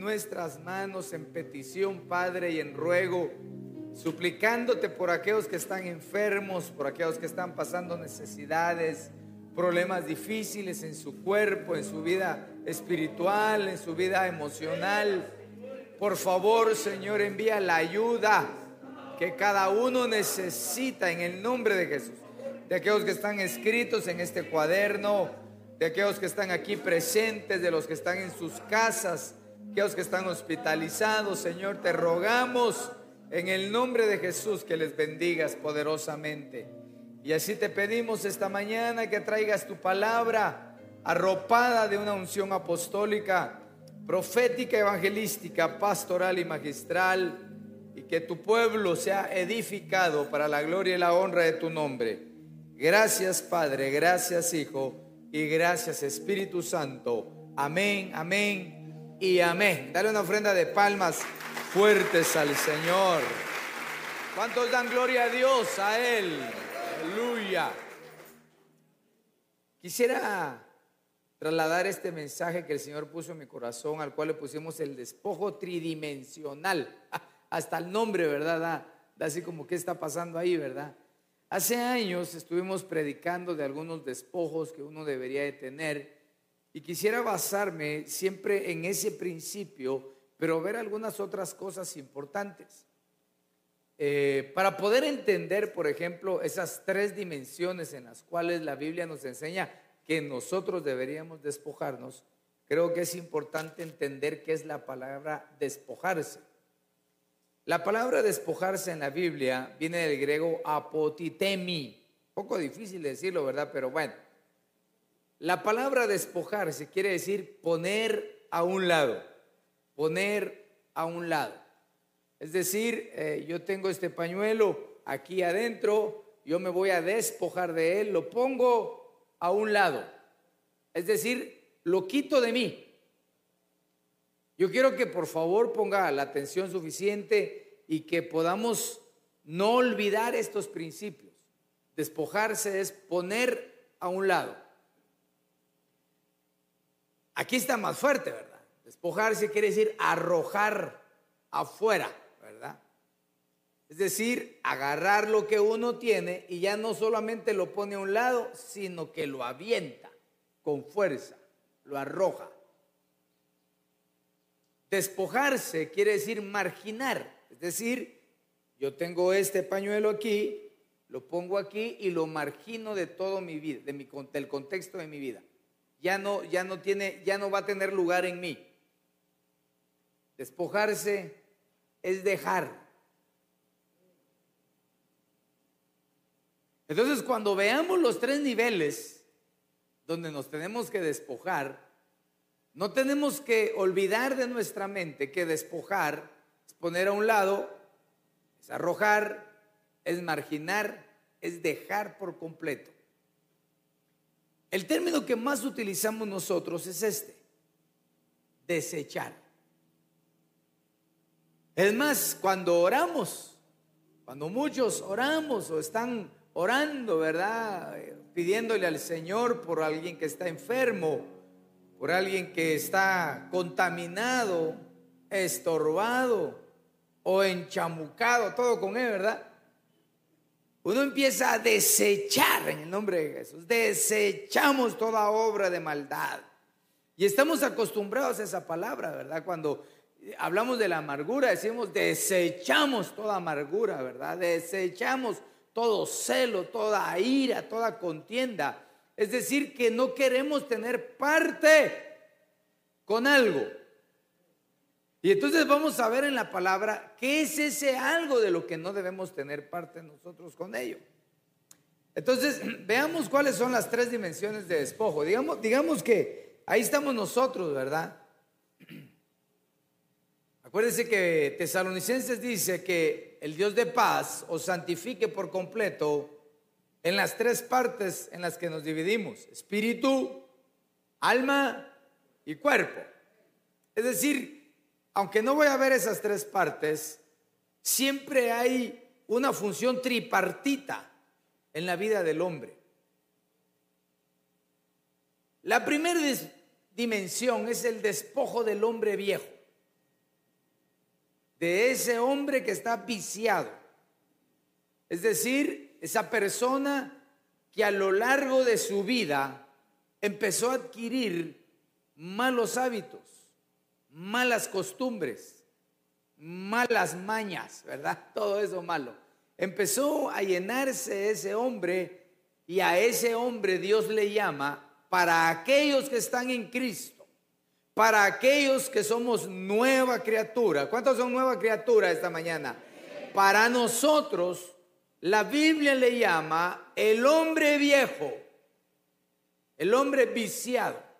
Nuestras manos en petición, Padre, y en ruego, suplicándote por aquellos que están enfermos, por aquellos que están pasando necesidades, problemas difíciles en su cuerpo, en su vida espiritual, en su vida emocional. Por favor, Señor, envía la ayuda que cada uno necesita en el nombre de Jesús. De aquellos que están escritos en este cuaderno, de aquellos que están aquí presentes, de los que están en sus casas, aquellos que están hospitalizados, Señor, te rogamos en el nombre de Jesús que les bendigas poderosamente. Y así te pedimos esta mañana que traigas tu palabra arropada de una unción apostólica, profética, evangelística, pastoral y magistral, y que tu pueblo sea edificado para la gloria y la honra de tu nombre. Gracias Padre, gracias Hijo y gracias Espíritu Santo. Amén, amén y amén. Dale una ofrenda de palmas fuertes al Señor. ¿Cuántos dan gloria a Dios, a Él? Aleluya. Quisiera trasladar este mensaje que el Señor puso en mi corazón, al cual le pusimos el despojo tridimensional. Hasta el nombre, ¿verdad? Da, así como qué está pasando ahí, ¿verdad? Hace años estuvimos predicando de algunos despojos que uno debería de tener y quisiera basarme siempre en ese principio, pero ver algunas otras cosas importantes. Eh, para poder entender, por ejemplo, esas tres dimensiones en las cuales la Biblia nos enseña que nosotros deberíamos despojarnos, creo que es importante entender qué es la palabra despojarse. La palabra despojarse en la Biblia viene del griego apotitemi. Poco difícil de decirlo, ¿verdad? Pero bueno. La palabra despojarse quiere decir poner a un lado. Poner a un lado. Es decir, eh, yo tengo este pañuelo aquí adentro, yo me voy a despojar de él, lo pongo a un lado. Es decir, lo quito de mí. Yo quiero que por favor ponga la atención suficiente y que podamos no olvidar estos principios. Despojarse es poner a un lado. Aquí está más fuerte, ¿verdad? Despojarse quiere decir arrojar afuera, ¿verdad? Es decir, agarrar lo que uno tiene y ya no solamente lo pone a un lado, sino que lo avienta con fuerza, lo arroja. Despojarse quiere decir marginar, es decir, yo tengo este pañuelo aquí, lo pongo aquí y lo margino de todo mi vida, de mi, del contexto de mi vida. Ya no, ya no tiene, ya no va a tener lugar en mí. Despojarse es dejar. Entonces, cuando veamos los tres niveles donde nos tenemos que despojar, no tenemos que olvidar de nuestra mente que despojar es poner a un lado, es arrojar, es marginar, es dejar por completo. El término que más utilizamos nosotros es este, desechar. Es más, cuando oramos, cuando muchos oramos o están orando, ¿verdad? Pidiéndole al Señor por alguien que está enfermo, por alguien que está contaminado, estorbado o enchamucado, todo con él, ¿verdad? Uno empieza a desechar en el nombre de Jesús. Desechamos toda obra de maldad. Y estamos acostumbrados a esa palabra, ¿verdad? Cuando hablamos de la amargura, decimos desechamos toda amargura, ¿verdad? Desechamos todo celo, toda ira, toda contienda. Es decir, que no queremos tener parte con algo. Y entonces vamos a ver en la palabra qué es ese algo de lo que no debemos tener parte nosotros con ello. Entonces, veamos cuáles son las tres dimensiones de despojo. Digamos, digamos que ahí estamos nosotros, ¿verdad? Acuérdense que Tesalonicenses dice que el Dios de paz os santifique por completo en las tres partes en las que nos dividimos, espíritu, alma y cuerpo. Es decir, aunque no voy a ver esas tres partes, siempre hay una función tripartita en la vida del hombre. La primera dimensión es el despojo del hombre viejo, de ese hombre que está viciado. Es decir, esa persona que a lo largo de su vida empezó a adquirir malos hábitos malas costumbres, malas mañas, ¿verdad? Todo eso malo. Empezó a llenarse ese hombre y a ese hombre Dios le llama para aquellos que están en Cristo, para aquellos que somos nueva criatura. ¿Cuántos son nueva criatura esta mañana? Para nosotros, la Biblia le llama el hombre viejo, el hombre viciado.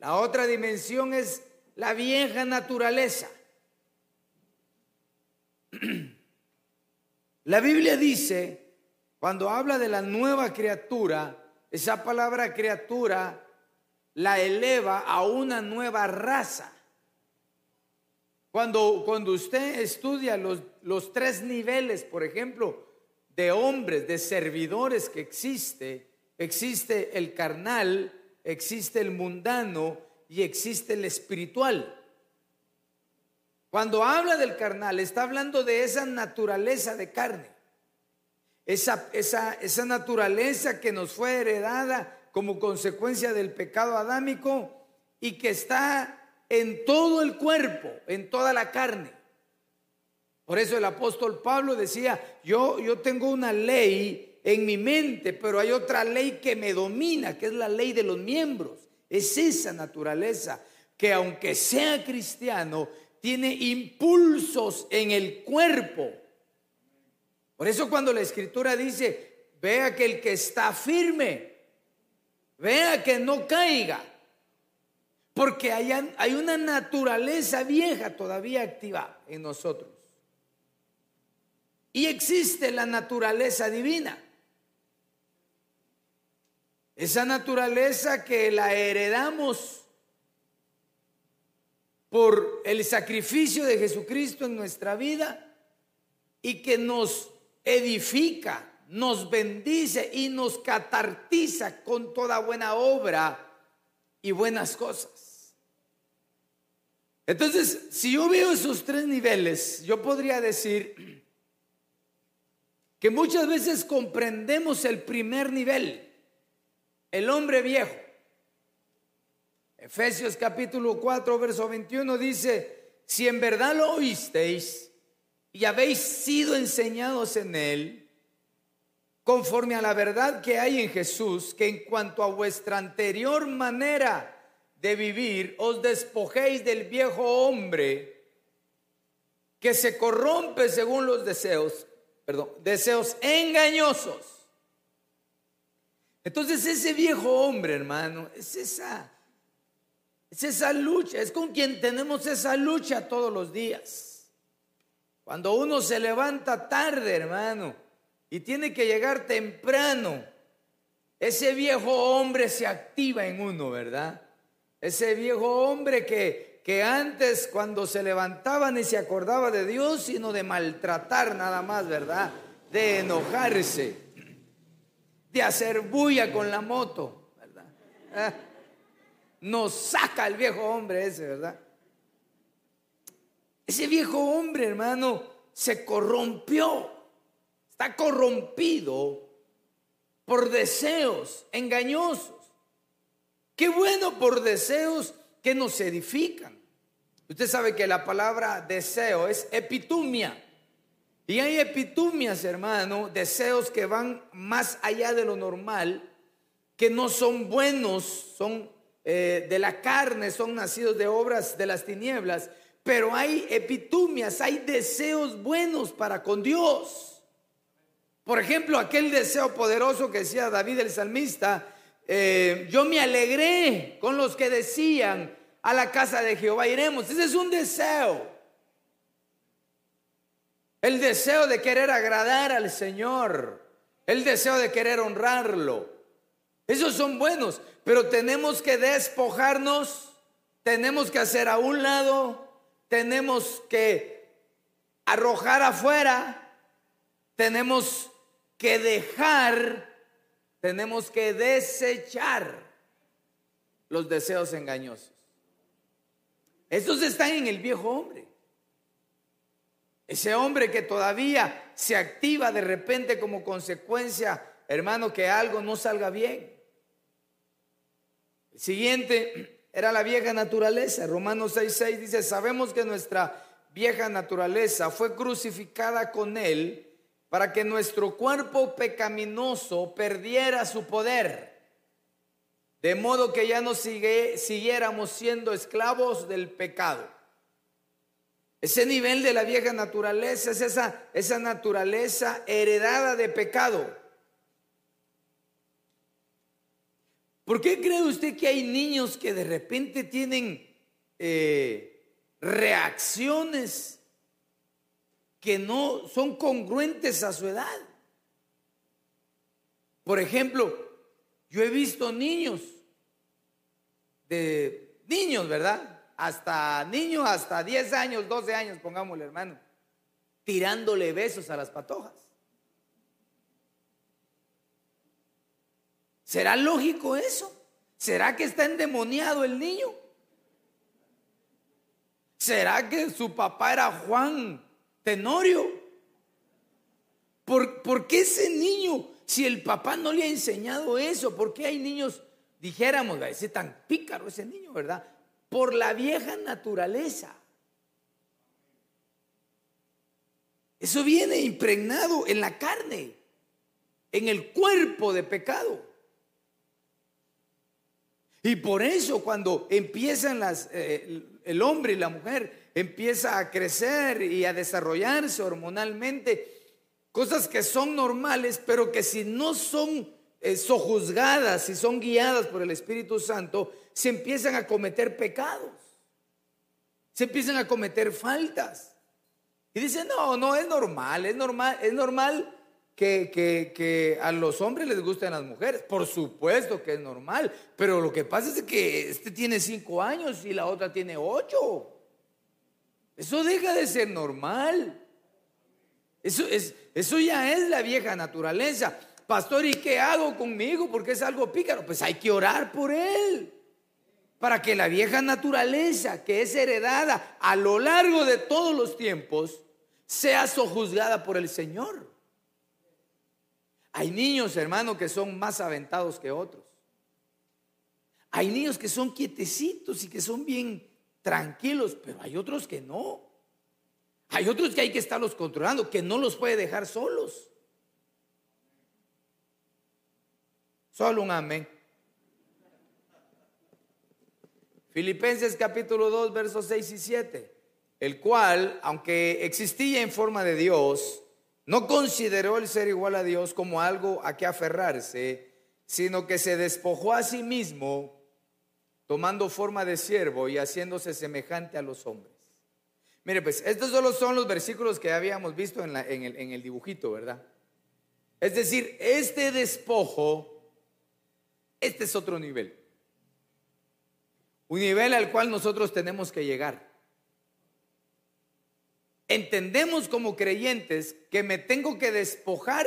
La otra dimensión es la vieja naturaleza. La Biblia dice, cuando habla de la nueva criatura, esa palabra criatura la eleva a una nueva raza. Cuando, cuando usted estudia los, los tres niveles, por ejemplo, de hombres, de servidores que existe, existe el carnal, existe el mundano y existe el espiritual. Cuando habla del carnal, está hablando de esa naturaleza de carne, esa, esa, esa naturaleza que nos fue heredada como consecuencia del pecado adámico y que está en todo el cuerpo, en toda la carne. Por eso el apóstol Pablo decía, yo, yo tengo una ley en mi mente, pero hay otra ley que me domina, que es la ley de los miembros. Es esa naturaleza que aunque sea cristiano, tiene impulsos en el cuerpo. Por eso cuando la escritura dice, vea que el que está firme, vea que no caiga, porque hay, hay una naturaleza vieja todavía activa en nosotros. Y existe la naturaleza divina. Esa naturaleza que la heredamos por el sacrificio de Jesucristo en nuestra vida y que nos edifica, nos bendice y nos catartiza con toda buena obra y buenas cosas. Entonces, si yo veo esos tres niveles, yo podría decir que muchas veces comprendemos el primer nivel el hombre viejo. Efesios capítulo 4, verso 21 dice, si en verdad lo oísteis y habéis sido enseñados en él, conforme a la verdad que hay en Jesús, que en cuanto a vuestra anterior manera de vivir, os despojéis del viejo hombre que se corrompe según los deseos, perdón, deseos engañosos entonces ese viejo hombre, hermano, es esa, es esa lucha, es con quien tenemos esa lucha todos los días. Cuando uno se levanta tarde, hermano, y tiene que llegar temprano, ese viejo hombre se activa en uno, ¿verdad? Ese viejo hombre que, que antes cuando se levantaba ni se acordaba de Dios, sino de maltratar nada más, ¿verdad? De enojarse de hacer bulla con la moto, ¿verdad? Ah, nos saca el viejo hombre ese, ¿verdad? Ese viejo hombre, hermano, se corrompió, está corrompido por deseos engañosos. Qué bueno por deseos que nos edifican. Usted sabe que la palabra deseo es epitumia. Y hay epitumias, hermano, deseos que van más allá de lo normal, que no son buenos, son eh, de la carne, son nacidos de obras de las tinieblas, pero hay epitumias, hay deseos buenos para con Dios. Por ejemplo, aquel deseo poderoso que decía David el salmista, eh, yo me alegré con los que decían, a la casa de Jehová iremos. Ese es un deseo. El deseo de querer agradar al Señor. El deseo de querer honrarlo. Esos son buenos, pero tenemos que despojarnos, tenemos que hacer a un lado, tenemos que arrojar afuera, tenemos que dejar, tenemos que desechar los deseos engañosos. Estos están en el viejo hombre. Ese hombre que todavía se activa de repente como consecuencia, hermano, que algo no salga bien. El siguiente era la vieja naturaleza. Romanos 6:6 dice, sabemos que nuestra vieja naturaleza fue crucificada con él para que nuestro cuerpo pecaminoso perdiera su poder de modo que ya no siguiéramos siendo esclavos del pecado. Ese nivel de la vieja naturaleza es esa, esa naturaleza heredada de pecado. ¿Por qué cree usted que hay niños que de repente tienen eh, reacciones que no son congruentes a su edad? Por ejemplo, yo he visto niños, de niños, ¿verdad? Hasta niños, hasta 10 años, 12 años, pongámosle hermano, tirándole besos a las patojas. ¿Será lógico eso? ¿Será que está endemoniado el niño? ¿Será que su papá era Juan Tenorio? ¿Por, ¿Por, qué ese niño si el papá no le ha enseñado eso, ¿por qué hay niños, dijéramos, ese tan pícaro ese niño, ¿verdad? Por la vieja naturaleza. Eso viene impregnado en la carne, en el cuerpo de pecado. Y por eso cuando empiezan las, eh, el hombre y la mujer empieza a crecer y a desarrollarse hormonalmente, Cosas que son normales, pero que si no son eh, sojuzgadas, si son guiadas por el Espíritu Santo, se empiezan a cometer pecados. Se empiezan a cometer faltas. Y dicen, no, no, es normal, es normal, es normal que, que, a los hombres les gusten las mujeres. Por supuesto que es normal, pero lo que pasa es que este tiene cinco años y la otra tiene ocho. Eso deja de ser normal. Eso, es, eso ya es la vieja naturaleza. Pastor, ¿y qué hago conmigo? Porque es algo pícaro. Pues hay que orar por él. Para que la vieja naturaleza que es heredada a lo largo de todos los tiempos sea sojuzgada por el Señor. Hay niños, hermano, que son más aventados que otros. Hay niños que son quietecitos y que son bien tranquilos, pero hay otros que no. Hay otros que hay que estarlos controlando, que no los puede dejar solos. Solo un amén. Filipenses capítulo 2, versos 6 y 7, el cual, aunque existía en forma de Dios, no consideró el ser igual a Dios como algo a que aferrarse, sino que se despojó a sí mismo, tomando forma de siervo y haciéndose semejante a los hombres. Mire, pues estos solo son los versículos que habíamos visto en, el, en el dibujito, ¿verdad? Es decir, este despojo, este es otro nivel. Un nivel al cual nosotros tenemos que llegar. Entendemos como creyentes que me tengo que despojar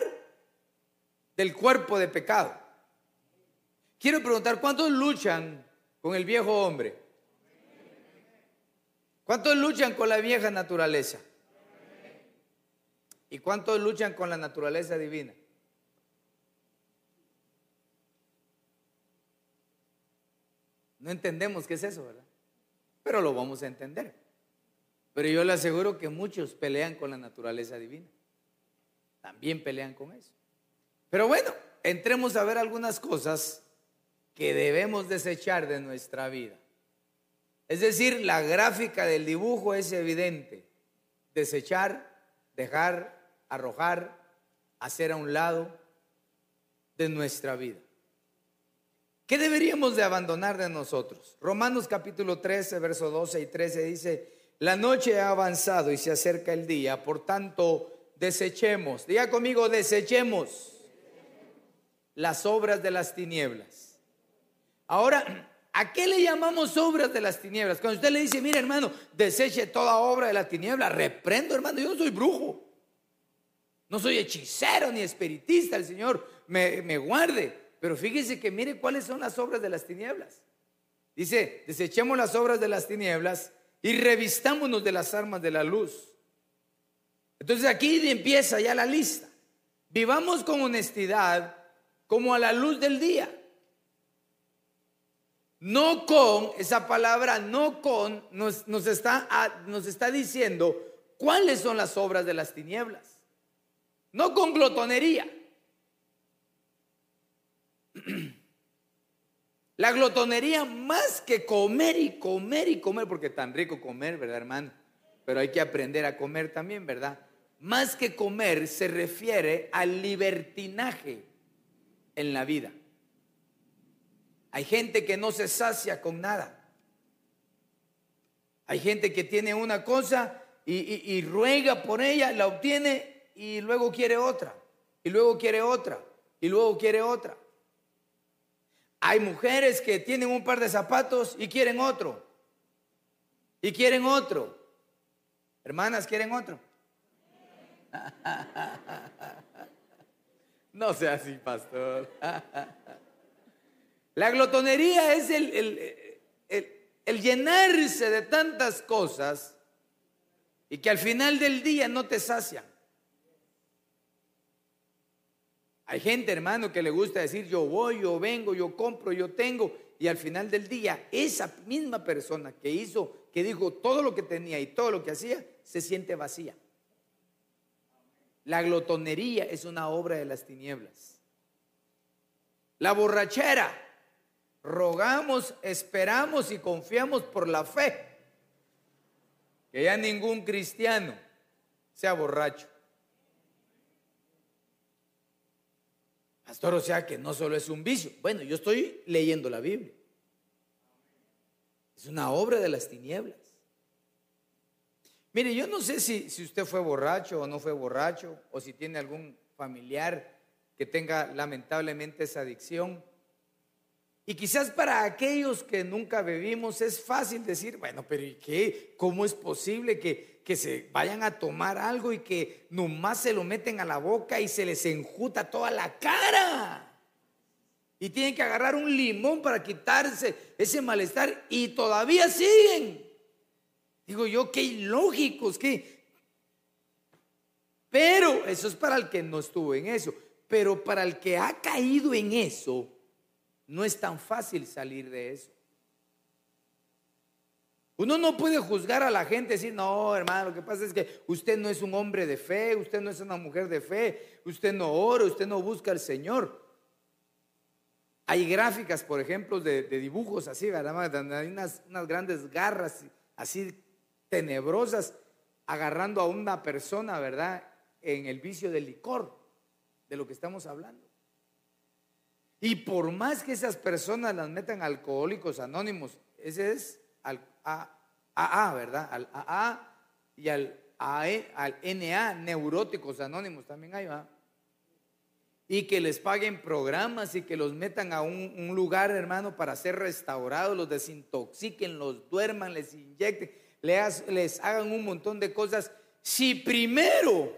del cuerpo de pecado. Quiero preguntar, ¿cuántos luchan con el viejo hombre? ¿Cuántos luchan con la vieja naturaleza? ¿Y cuántos luchan con la naturaleza divina? No entendemos qué es eso, ¿verdad? Pero lo vamos a entender. Pero yo le aseguro que muchos pelean con la naturaleza divina. También pelean con eso. Pero bueno, entremos a ver algunas cosas que debemos desechar de nuestra vida. Es decir, la gráfica del dibujo es evidente. Desechar, dejar, arrojar, hacer a un lado de nuestra vida. ¿Qué deberíamos de abandonar de nosotros? Romanos capítulo 13, verso 12 y 13 dice, la noche ha avanzado y se acerca el día, por tanto, desechemos, diga conmigo, desechemos las obras de las tinieblas. Ahora, ¿A qué le llamamos obras de las tinieblas? Cuando usted le dice, mire hermano, deseche toda obra de la tiniebla, reprendo hermano, yo no soy brujo, no soy hechicero ni espiritista, el Señor me, me guarde. Pero fíjese que mire cuáles son las obras de las tinieblas. Dice, desechemos las obras de las tinieblas y revistámonos de las armas de la luz. Entonces aquí empieza ya la lista. Vivamos con honestidad como a la luz del día. No con, esa palabra no con, nos, está, nos está diciendo cuáles son las obras de las tinieblas. No con glotonería. La glotonería más que comer y comer y comer, porque tan rico comer, ¿verdad, hermano? Pero hay que aprender a comer también, ¿verdad? Más que comer se refiere al libertinaje en la vida. Hay gente que no se sacia con nada. Hay gente que tiene una cosa y, ruega por ella, la obtiene y luego quiere otra. Y luego quiere otra. Y luego quiere otra. Hay mujeres que tienen un par de zapatos y quieren otro. Y quieren otro. Hermanas, ¿quieren otro? No sea así, pastor. La glotonería es el, llenarse de tantas cosas y que al final del día no te sacian. Hay gente, hermano, que le gusta decir yo voy, yo vengo, yo compro, yo tengo. Y al final del día, esa misma persona que hizo, que dijo todo lo que tenía y todo lo que hacía, se siente vacía. La glotonería es una obra de las tinieblas. La borrachera rogamos, esperamos y confiamos por la fe. Que ya ningún cristiano sea borracho. Pastor, o sea que no solo es un vicio. Bueno, yo estoy leyendo la Biblia. Es una obra de las tinieblas. Mire, yo no sé si, si usted fue borracho o no fue borracho, o si tiene algún familiar que tenga lamentablemente esa adicción. Y quizás para aquellos que nunca bebimos es fácil decir, bueno, pero ¿y qué? ¿Cómo es posible que, que se vayan a tomar algo y que nomás se lo meten a la boca y se les enjuta toda la cara? Y tienen que agarrar un limón para quitarse ese malestar y todavía siguen. Digo yo, qué ilógicos, qué... Pero eso es para el que no estuvo en eso. Pero para el que ha caído en eso, no es tan fácil salir de eso. Uno no puede juzgar a la gente decir, no, hermano, lo que pasa es que usted no es un hombre de fe, usted no es una mujer de fe, usted no ora, usted no busca al Señor. Hay gráficas, por ejemplo, de, dibujos así, ¿verdad? Hay unas, grandes garras así tenebrosas agarrando a una persona, ¿verdad? En el vicio del licor, de lo que estamos hablando. Y por más que esas personas las metan alcohólicos anónimos, ese es AA, ¿verdad? Al AA y al, AE, al NA, neuróticos anónimos también hay, ¿va? Y que les paguen programas y que los metan a un, lugar, hermano, para ser restaurados, los desintoxiquen, los duerman, les inyecten, les, les hagan un montón de cosas. Si primero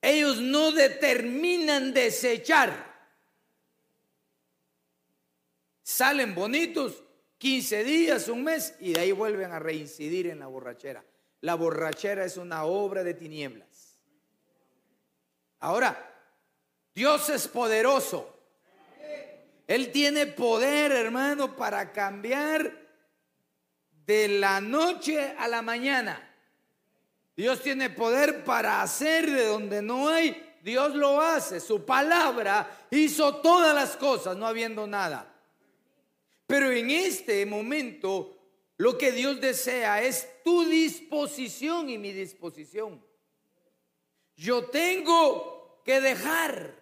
ellos no determinan desechar salen bonitos 15 días, un mes y de ahí vuelven a reincidir en la borrachera. La borrachera es una obra de tinieblas. Ahora, Dios es poderoso. Él tiene poder, hermano, para cambiar de la noche a la mañana. Dios tiene poder para hacer de donde no hay, Dios lo hace. Su palabra hizo todas las cosas, no habiendo nada. Pero en este momento lo que Dios desea es tu disposición y mi disposición. Yo tengo que dejar.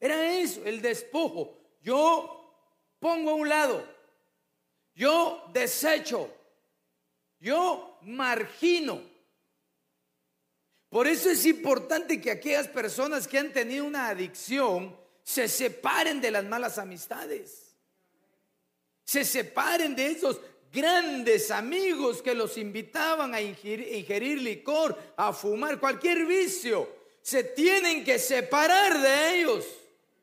Era eso, el despojo. Yo pongo a un lado. Yo desecho. Yo margino. Por eso es importante que aquellas personas que han tenido una adicción se separen de las malas amistades. Se separen de esos grandes amigos que los invitaban a ingerir, licor, a fumar, cualquier vicio. Se tienen que separar de ellos.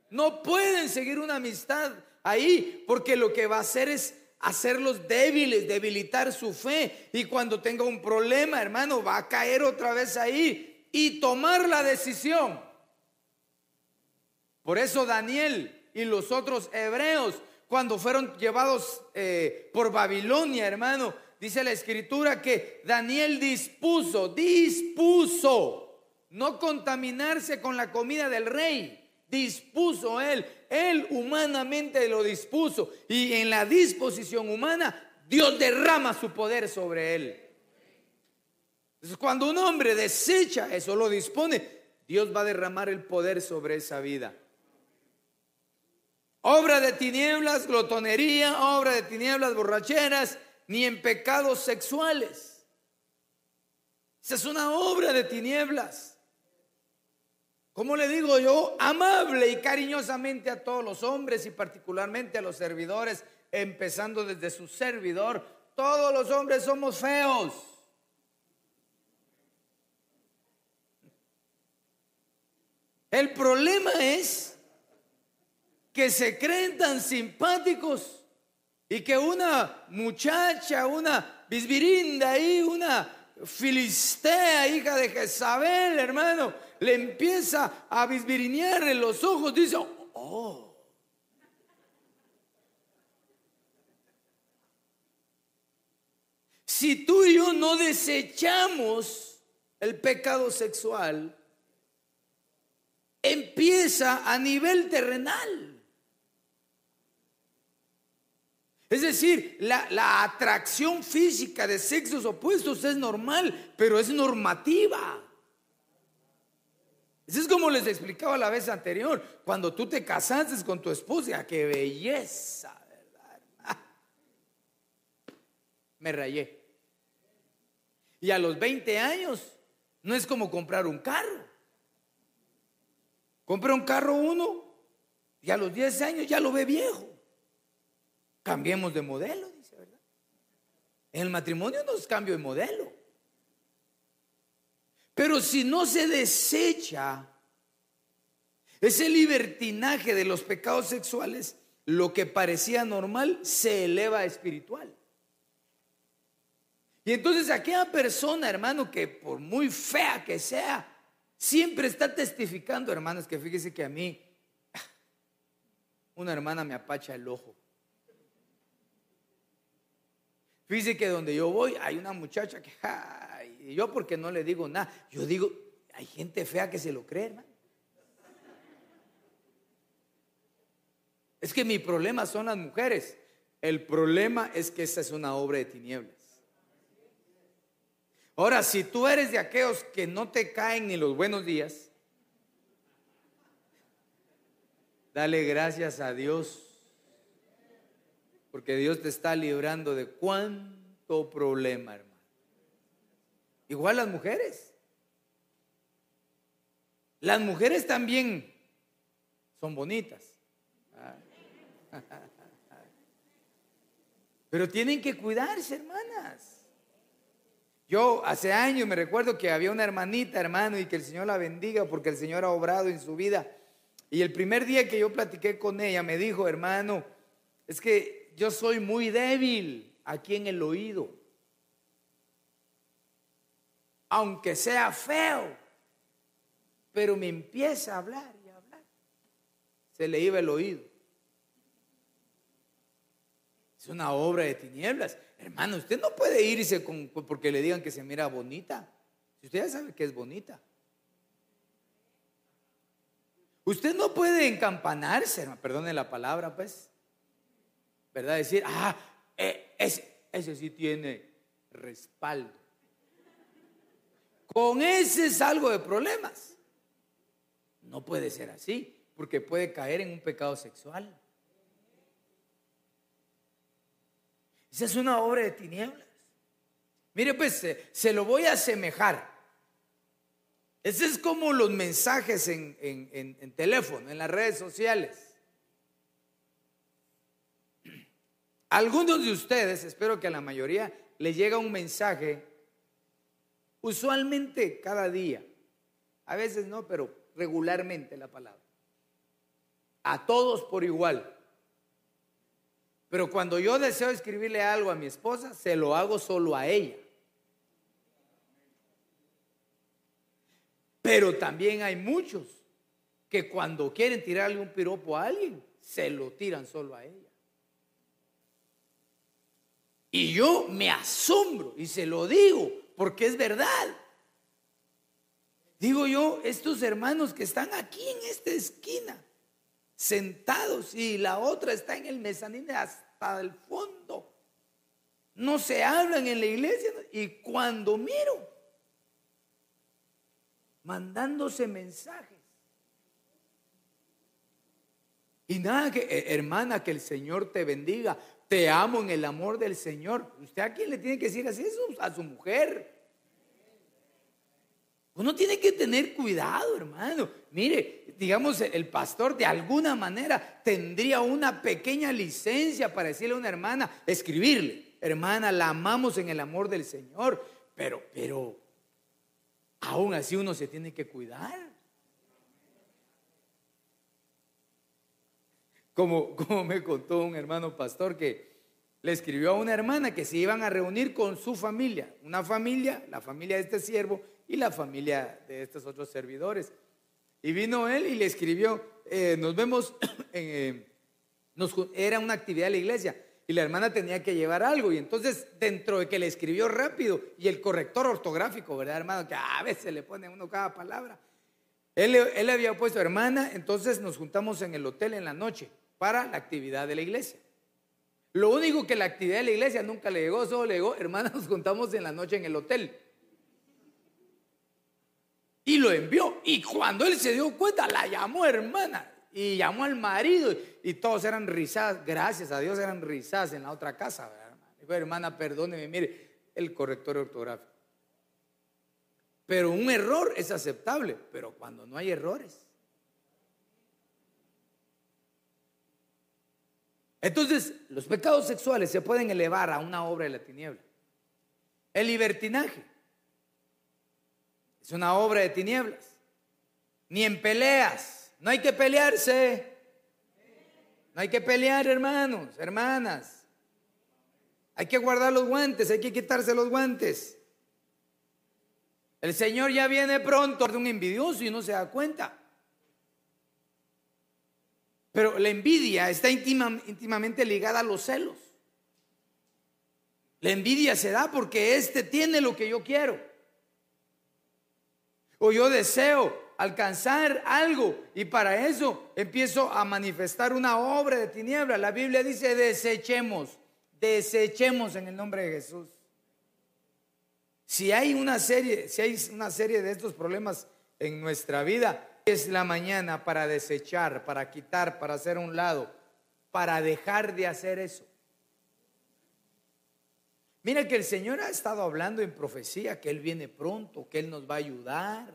No pueden seguir una amistad ahí porque lo que va a hacer es hacerlos débiles, debilitar su fe. Y cuando tenga un problema, hermano, va a caer otra vez ahí y tomar la decisión. Por eso Daniel y los otros hebreos, cuando fueron llevados eh, por Babilonia, hermano, dice la escritura que Daniel dispuso, dispuso no contaminarse con la comida del rey. Dispuso él, él humanamente lo dispuso. Y en la disposición humana, Dios derrama su poder sobre él. Cuando un hombre desecha eso, lo dispone, Dios va a derramar el poder sobre esa vida. Obra de tinieblas, glotonería, obra de tinieblas, borracheras, ni en pecados sexuales. Esa es una obra de tinieblas. Como le digo yo, amable y cariñosamente a todos los hombres y particularmente a los servidores, empezando desde su servidor, todos los hombres somos feos. El problema es que se creen tan simpáticos y que una muchacha, una bisbirinda ahí, una filistea, hija de Jezabel, hermano, le empieza a bisbirinear en los ojos, dice, oh. Si tú y yo no desechamos el pecado sexual, empieza a nivel terrenal. Es decir, la, atracción física de sexos opuestos es normal, pero es normativa. Eso es como les explicaba la vez anterior, cuando tú te casaste con tu esposa, qué belleza, ¿verdad? Me rayé. Y a los 20 años no es como comprar un carro. Compra un carro uno y a los 10 años ya lo ve viejo. Cambiemos de modelo, dice, ¿verdad? En el matrimonio no es cambio de modelo. Pero si no se desecha ese libertinaje de los pecados sexuales, lo que parecía normal se eleva a espiritual. Y entonces aquella persona, hermano, que por muy fea que sea, siempre está testificando, hermanos, que fíjese que a mí una hermana me apacha el ojo. Fíjese que donde yo voy hay una muchacha que, y yo porque no le digo nada, yo digo, hay gente fea que se lo cree, hermano. Es que mi problema son las mujeres. El problema es que esta es una obra de tinieblas. Ahora, si tú eres de aquellos que no te caen ni los buenos días, dale gracias a Dios porque Dios te está librando de cuánto problema, hermano. Igual las mujeres. Las mujeres también son bonitas. Pero tienen que cuidarse, hermanas. Yo hace años me recuerdo que había una hermanita, hermano, y que el Señor la bendiga porque el Señor ha obrado en su vida. Y el primer día que yo platiqué con ella me dijo, hermano, es que yo soy muy débil aquí en el oído. Aunque sea feo, pero me empieza a hablar y a hablar. Se le iba el oído. Es una obra de tinieblas. Hermano, usted no puede irse con, porque le digan que se mira bonita. Si usted ya sabe que es bonita. Usted no puede encampanarse, perdone la palabra, pues. ¿Verdad? Decir, ah, eh, ese, sí tiene respaldo. Con ese salgo de problemas. No puede ser así, porque puede caer en un pecado sexual. Esa es una obra de tinieblas. Mire, pues se, lo voy a asemejar. Ese es como los mensajes en, en teléfono, en las redes sociales. Algunos de ustedes, espero que a la mayoría, le llega un mensaje, usualmente cada día, a veces no, pero regularmente la palabra. A todos por igual. Pero cuando yo deseo escribirle algo a mi esposa, se lo hago solo a ella. Pero también hay muchos que cuando quieren tirarle un piropo a alguien, se lo tiran solo a ella. Y yo me asombro y se lo digo porque es verdad. Digo yo, estos hermanos que están aquí en esta esquina, sentados y la otra está en el mezanín hasta el fondo. No se hablan en la iglesia y cuando miro, mandándose mensajes. Y nada que, eh, hermana, que el Señor te bendiga. Te amo en el amor del Señor. ¿Usted a quién le tiene que decir así? A su mujer. Uno tiene que tener cuidado, hermano. Mire, digamos, el pastor de alguna manera tendría una pequeña licencia para decirle a una hermana, escribirle, hermana, la amamos en el amor del Señor, pero, pero, aún así uno se tiene que cuidar. Como, como me contó un hermano pastor que le escribió a una hermana que se iban a reunir con su familia, una familia, la familia de este siervo, y la familia de estos otros servidores. Y vino él y le escribió, eh, nos vemos, eh, era una actividad de la iglesia y la hermana tenía que llevar algo. Y entonces, dentro de que le escribió rápido y el corrector ortográfico, ¿verdad, hermano? Que a veces le pone uno cada palabra. Él, él había puesto hermana, entonces nos juntamos en el hotel en la noche para la actividad de la iglesia. Lo único que la actividad de la iglesia nunca le llegó, solo le llegó, hermana, nos juntamos en la noche en el hotel y lo envió. Y cuando él se dio cuenta, la llamó hermana y llamó al marido y todos eran risadas. Gracias a Dios eran risadas en la otra casa. Dijo, hermana, perdóneme, mire, el corrector ortográfico. Pero un error es aceptable, pero cuando no hay errores. Entonces, los pecados sexuales se pueden elevar a una obra de la tiniebla. El libertinaje es una obra de tinieblas. Ni en peleas. No hay que pelearse. No hay que pelear, hermanos, hermanas. Hay que guardar los guantes, hay que quitarse los guantes. El Señor ya viene pronto de un envidioso y no se da cuenta. Pero la envidia está íntimamente ligada a los celos. La envidia se da porque éste tiene lo que yo quiero o yo deseo alcanzar algo y para eso empiezo a manifestar una obra de tiniebla. La Biblia dice desechemos, desechemos en el nombre de Jesús. Si hay una serie, si hay una serie de estos problemas en nuestra vida, es la mañana para desechar, para quitar, para hacer un lado, para dejar de hacer eso. Mira que el Señor ha estado hablando en profecía que Él viene pronto, que Él nos va a ayudar,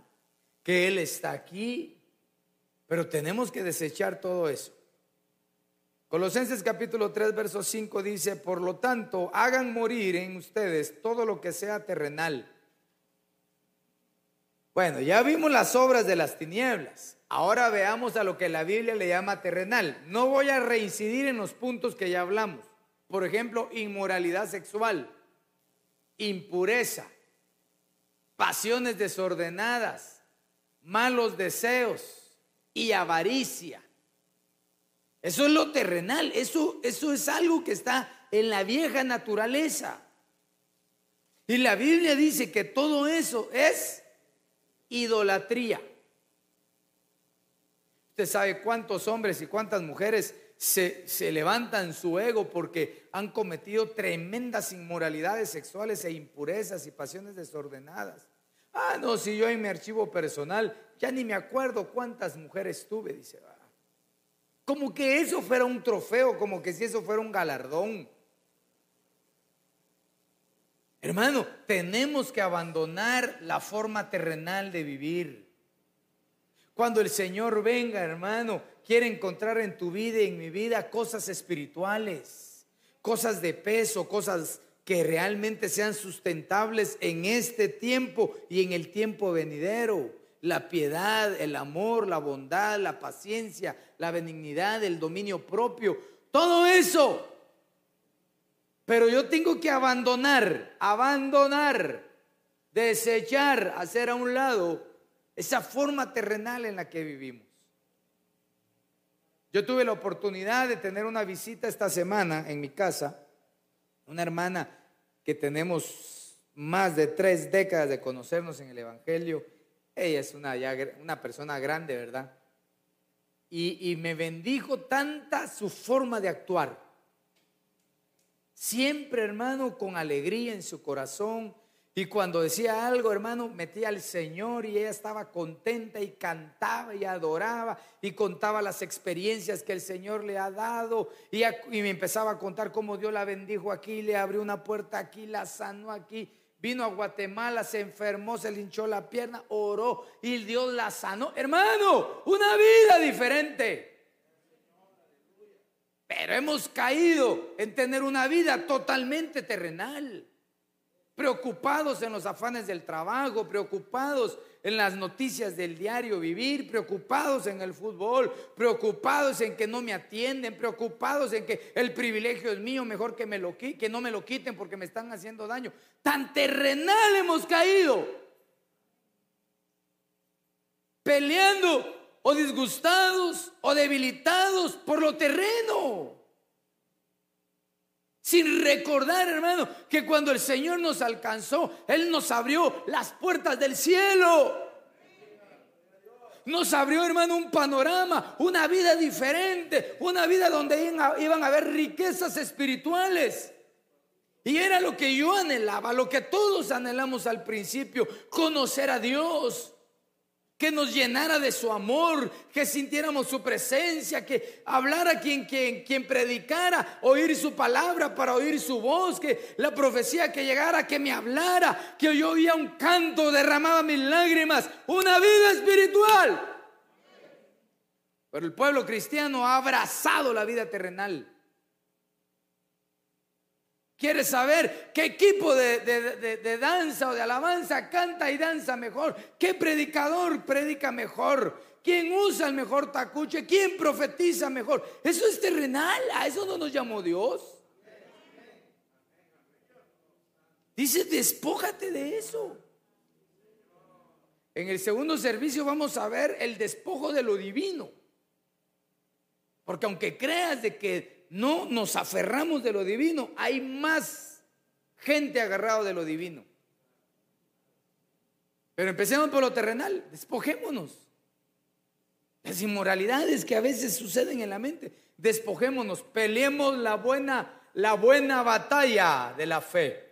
que Él está aquí, pero tenemos que desechar todo eso. Colosenses capítulo 3, verso 5 dice, por lo tanto, hagan morir en ustedes todo lo que sea terrenal. Bueno, ya vimos las obras de las tinieblas. Ahora veamos a lo que la Biblia le llama terrenal. No voy a reincidir en los puntos que ya hablamos. Por ejemplo, inmoralidad sexual impureza, pasiones desordenadas, malos deseos y avaricia. Eso es lo terrenal, eso, eso es algo que está en la vieja naturaleza. Y la Biblia dice que todo eso es idolatría. Usted sabe cuántos hombres y cuántas mujeres se, se levantan su ego porque han cometido tremendas inmoralidades sexuales e impurezas y pasiones desordenadas. Ah, no, si yo en mi archivo personal ya ni me acuerdo cuántas mujeres tuve, dice. Ah, como que eso fuera un trofeo, como que si eso fuera un galardón. Hermano, tenemos que abandonar la forma terrenal de vivir. Cuando el Señor venga, hermano, quiere encontrar en tu vida y en mi vida cosas espirituales, cosas de peso, cosas que realmente sean sustentables en este tiempo y en el tiempo venidero. La piedad, el amor, la bondad, la paciencia, la benignidad, el dominio propio, todo eso. Pero yo tengo que abandonar, abandonar, desechar, hacer a un lado esa forma terrenal en la que vivimos. Yo tuve la oportunidad de tener una visita esta semana en mi casa una hermana que tenemos más de tres décadas de conocernos en el Evangelio. Ella es una, una persona grande, ¿verdad? Y, y me bendijo tanta su forma de actuar. Siempre, hermano, con alegría en su corazón, y cuando decía algo, hermano, metía al Señor y ella estaba contenta y cantaba y adoraba y contaba las experiencias que el Señor le ha dado. Y, me empezaba a contar cómo Dios la bendijo aquí, le abrió una puerta aquí, la sanó aquí. Vino a Guatemala, se enfermó, se le hinchó la pierna, oró y Dios la sanó. Hermano, una vida diferente. Pero hemos caído en tener una vida totalmente terrenal preocupados en los afanes del trabajo, preocupados en las noticias del diario vivir, preocupados en el fútbol, preocupados en que no me atienden, preocupados en que el privilegio es mío, mejor que, me lo, que no me lo quiten porque me están haciendo daño. Tan terrenal hemos caído, peleando o disgustados o debilitados por lo terreno. Sin recordar, hermano, que cuando el Señor nos alcanzó, Él nos abrió las puertas del cielo. Nos abrió, hermano, un panorama, una vida diferente, una vida donde iban a haber riquezas espirituales. Y era lo que yo anhelaba, lo que todos anhelamos al principio, conocer a Dios que nos llenara de su amor, que sintiéramos su presencia, que hablara quien, quien, quien predicara, oír su palabra para oír su voz, que la profecía que llegara, que me hablara, que yo oía un canto, derramaba mis lágrimas, una vida espiritual. Pero el pueblo cristiano ha abrazado la vida terrenal. ¿Quieres saber qué equipo de, danza o de alabanza canta y danza mejor? ¿Qué predicador predica mejor? ¿Quién usa el mejor tacuche? ¿Quién profetiza mejor? Eso es terrenal, a eso no nos llamó Dios. Dice, despójate de eso. En el segundo servicio vamos a ver el despojo de lo divino. Porque aunque creas de que no nos aferramos de lo divino, hay más gente agarrado de lo divino. Pero empecemos por lo terrenal, despojémonos. Las inmoralidades que a veces suceden en la mente, despojémonos, peleemos la buena, la buena batalla de la fe.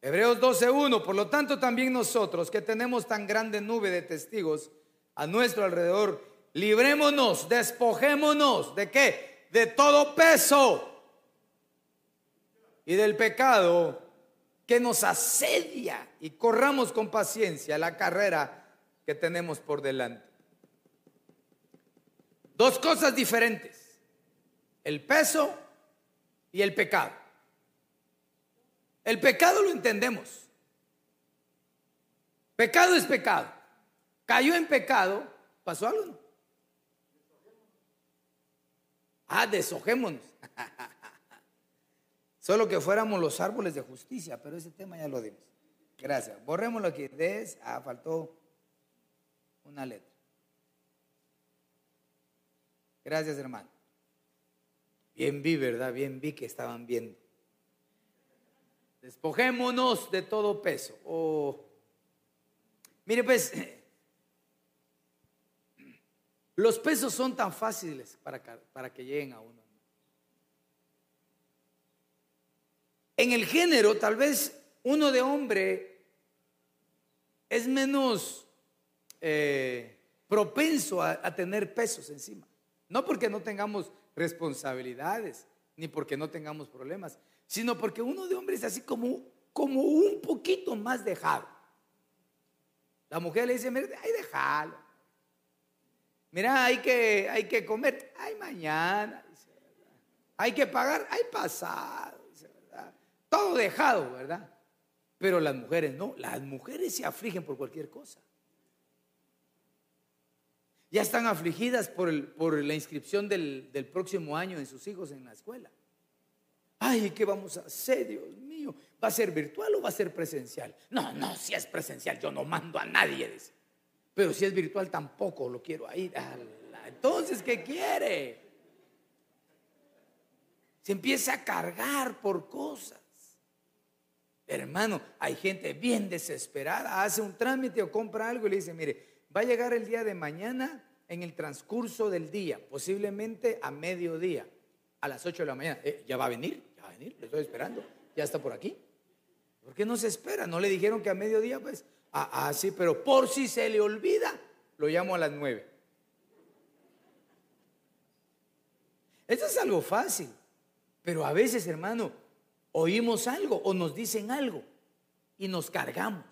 Hebreos 12:1, por lo tanto también nosotros que tenemos tan grande nube de testigos a nuestro alrededor, librémonos, despojémonos de qué? De todo peso y del pecado que nos asedia y corramos con paciencia la carrera que tenemos por delante. Dos cosas diferentes, el peso y el pecado. El pecado lo entendemos. Pecado es pecado. Cayó en pecado, pasó algo. Ah, deshojémonos. Solo que fuéramos los árboles de justicia, pero ese tema ya lo dimos. Gracias. Borrémoslo aquí. Des, ah, faltó una letra. Gracias, hermano. Bien vi, ¿verdad? Bien vi que estaban viendo. Despojémonos de todo peso. Oh. Mire, pues, los pesos son tan fáciles para, para que lleguen a uno. En el género, tal vez uno de hombre es menos eh, propenso a, tener pesos encima. No porque no tengamos responsabilidades, ni porque no tengamos problemas, sino porque uno de hombre es así como, como un poquito más dejado. La mujer le dice, mira, ay, déjalo. Mira, hay que, hay que comer, ay, mañana. hay que pagar, ay, pasado. Todo dejado, ¿verdad? Pero las mujeres no, las mujeres se afligen por cualquier cosa. Ya están afligidas por, por la inscripción del, del próximo año de sus hijos en la escuela. Ay, ¿qué vamos a hacer, Dios mío? ¿Va a ser virtual o va a ser presencial? No, no, si es presencial, yo no mando a nadie. Pero si es virtual, tampoco lo quiero ahí. Entonces, ¿qué quiere? Se empieza a cargar por cosas. Hermano, hay gente bien desesperada, hace un trámite o compra algo y le dice, mire, va a llegar el día de mañana en el transcurso del día, posiblemente a mediodía, a las 8 de la mañana. Eh, ya va a venir, ya va a venir, le estoy esperando, ya está por aquí. ¿Por qué no se espera? ¿No le dijeron que a mediodía? Pues, ah, ah sí, pero por si se le olvida, lo llamo a las 9. Eso es algo fácil, pero a veces, hermano, oímos algo o nos dicen algo y nos cargamos.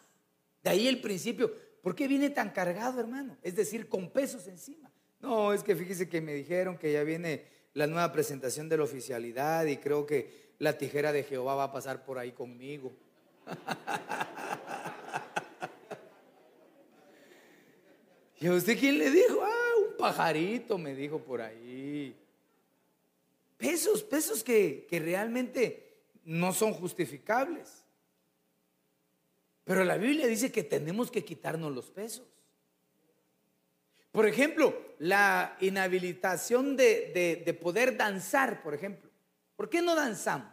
De ahí el principio. ¿Por qué viene tan cargado, hermano? Es decir, con pesos encima. No, es que fíjese que me dijeron que ya viene la nueva presentación de la oficialidad y creo que la tijera de Jehová va a pasar por ahí conmigo. ¿Y a usted quién le dijo? Ah, un pajarito me dijo por ahí. Pesos, pesos que, que realmente no son justificables. Pero la Biblia dice que tenemos que quitarnos los pesos. Por ejemplo, la inhabilitación de, poder danzar, por ejemplo. ¿Por qué no danzamos?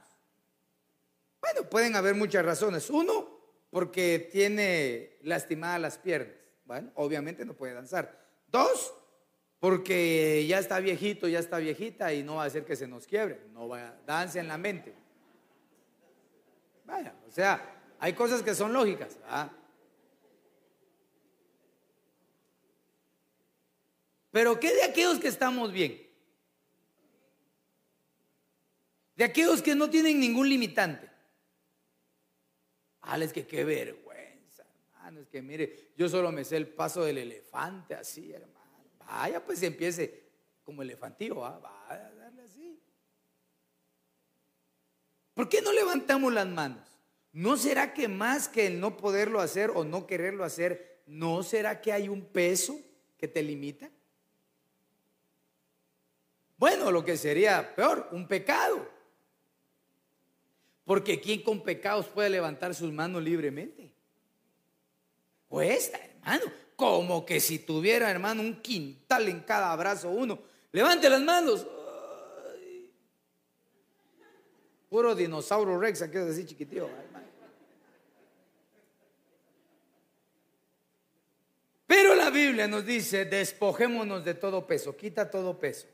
Bueno, pueden haber muchas razones. Uno, porque tiene lastimadas las piernas. Bueno, obviamente no puede danzar. Dos, porque ya está viejito, ya está viejita y no va a hacer que se nos quiebre. No va a danza en la mente. Vaya, o sea, hay cosas que son lógicas. Pero ¿qué de aquellos que estamos bien? De aquellos que no tienen ningún limitante. Ah, es que qué vergüenza, Es que mire, yo solo me sé el paso del elefante así, hermano. Vaya, pues empiece como elefantío, ¿ah? vaya ¿Por qué no levantamos las manos? ¿No será que más que el no poderlo hacer o no quererlo hacer, no será que hay un peso que te limita? Bueno, lo que sería peor, un pecado. Porque ¿quién con pecados puede levantar sus manos libremente? Cuesta, hermano. Como que si tuviera, hermano, un quintal en cada brazo uno. Levante las manos. Puro dinosaurio rex, aquí es así chiquitito. Pero la Biblia nos dice, despojémonos de todo peso, quita todo peso.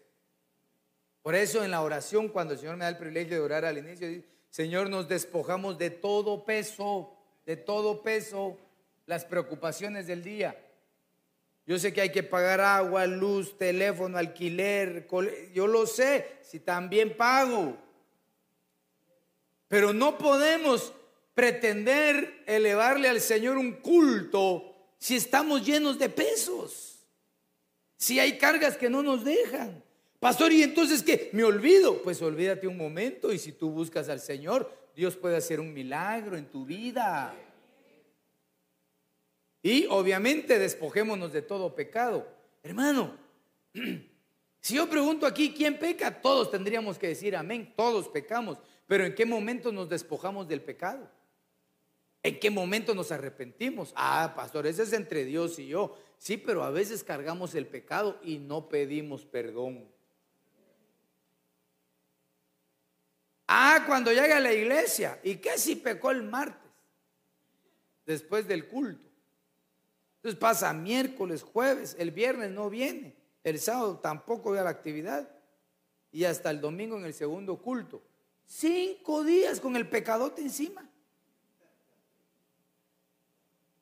Por eso en la oración, cuando el Señor me da el privilegio de orar al inicio, Señor, nos despojamos de todo peso, de todo peso, las preocupaciones del día. Yo sé que hay que pagar agua, luz, teléfono, alquiler, yo lo sé, si también pago. Pero no podemos pretender elevarle al Señor un culto si estamos llenos de pesos, si hay cargas que no nos dejan. Pastor, ¿y entonces qué? Me olvido. Pues olvídate un momento y si tú buscas al Señor, Dios puede hacer un milagro en tu vida. Y obviamente despojémonos de todo pecado. Hermano, si yo pregunto aquí, ¿quién peca? Todos tendríamos que decir amén, todos pecamos. Pero ¿en qué momento nos despojamos del pecado? ¿En qué momento nos arrepentimos? Ah, pastor, ese es entre Dios y yo. Sí, pero a veces cargamos el pecado y no pedimos perdón. Ah, cuando llega a la iglesia. ¿Y qué si pecó el martes? Después del culto. Entonces pasa miércoles, jueves, el viernes no viene. el sábado tampoco a la actividad y hasta el domingo en el segundo culto. Cinco días con el pecadote encima.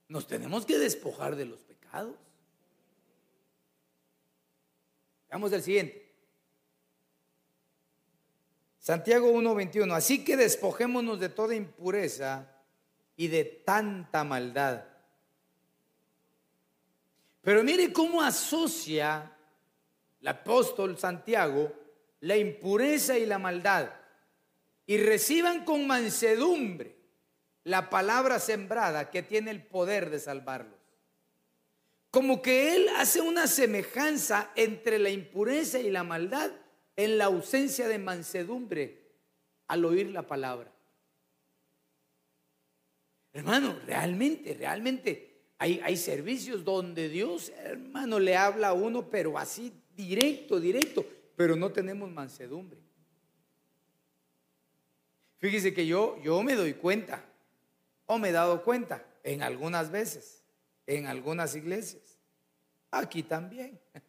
Nos tenemos que despojar de los pecados. Veamos el siguiente. Santiago 1:21. Así que despojémonos de toda impureza y de tanta maldad. Pero mire cómo asocia el apóstol Santiago la impureza y la maldad. Y reciban con mansedumbre la palabra sembrada que tiene el poder de salvarlos. Como que él hace una semejanza entre la impureza y la maldad en la ausencia de mansedumbre al oír la palabra. Hermano, realmente, realmente hay, servicios donde Dios, hermano, le habla a uno, pero así directo, directo, pero no tenemos mansedumbre. Fíjese que yo, yo me doy cuenta, o me he dado cuenta, en algunas veces, en algunas iglesias, aquí también.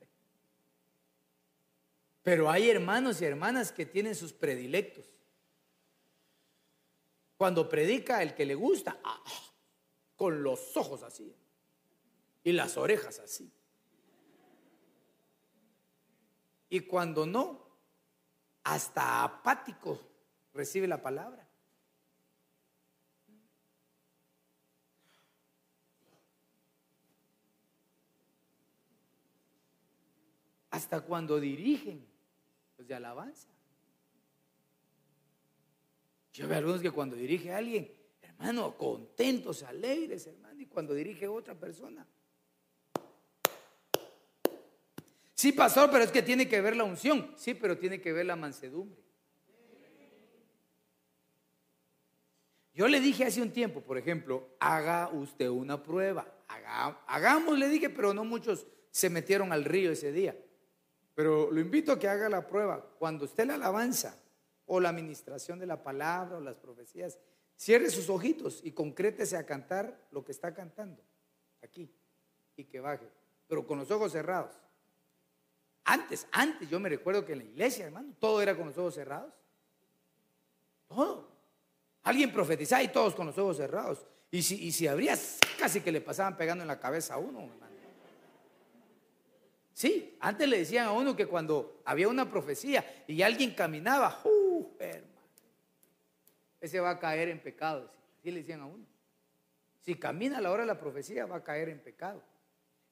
Pero hay hermanos y hermanas que tienen sus predilectos. Cuando predica el que le gusta, ah, con los ojos así y las orejas así. Y cuando no, hasta apático recibe la palabra. Hasta cuando dirigen pues, de alabanza. Yo veo algunos que cuando dirige a alguien, hermano, contentos, alegres, hermano, y cuando dirige a otra persona. Sí, pastor, pero es que tiene que ver la unción. Sí, pero tiene que ver la mansedumbre. Yo le dije hace un tiempo, por ejemplo, haga usted una prueba. hagamos, le dije, pero no muchos se metieron al río ese día. Pero lo invito a que haga la prueba. Cuando usted la alabanza o la administración de la palabra o las profecías, cierre sus ojitos y concrétese a cantar lo que está cantando aquí y que baje, pero con los ojos cerrados. Antes, antes, yo me recuerdo que en la iglesia, hermano, todo era con los ojos cerrados. Todo. Alguien profetizaba y todos con los ojos cerrados. Y si, y si casi que le pasaban pegando en la cabeza a uno, hermano. Sí, antes le decían a uno que cuando había una profecía y alguien caminaba, ¡uh, hermano! Ese va a caer en pecado. Así le decían a uno. Si camina a la hora de la profecía, va a caer en pecado.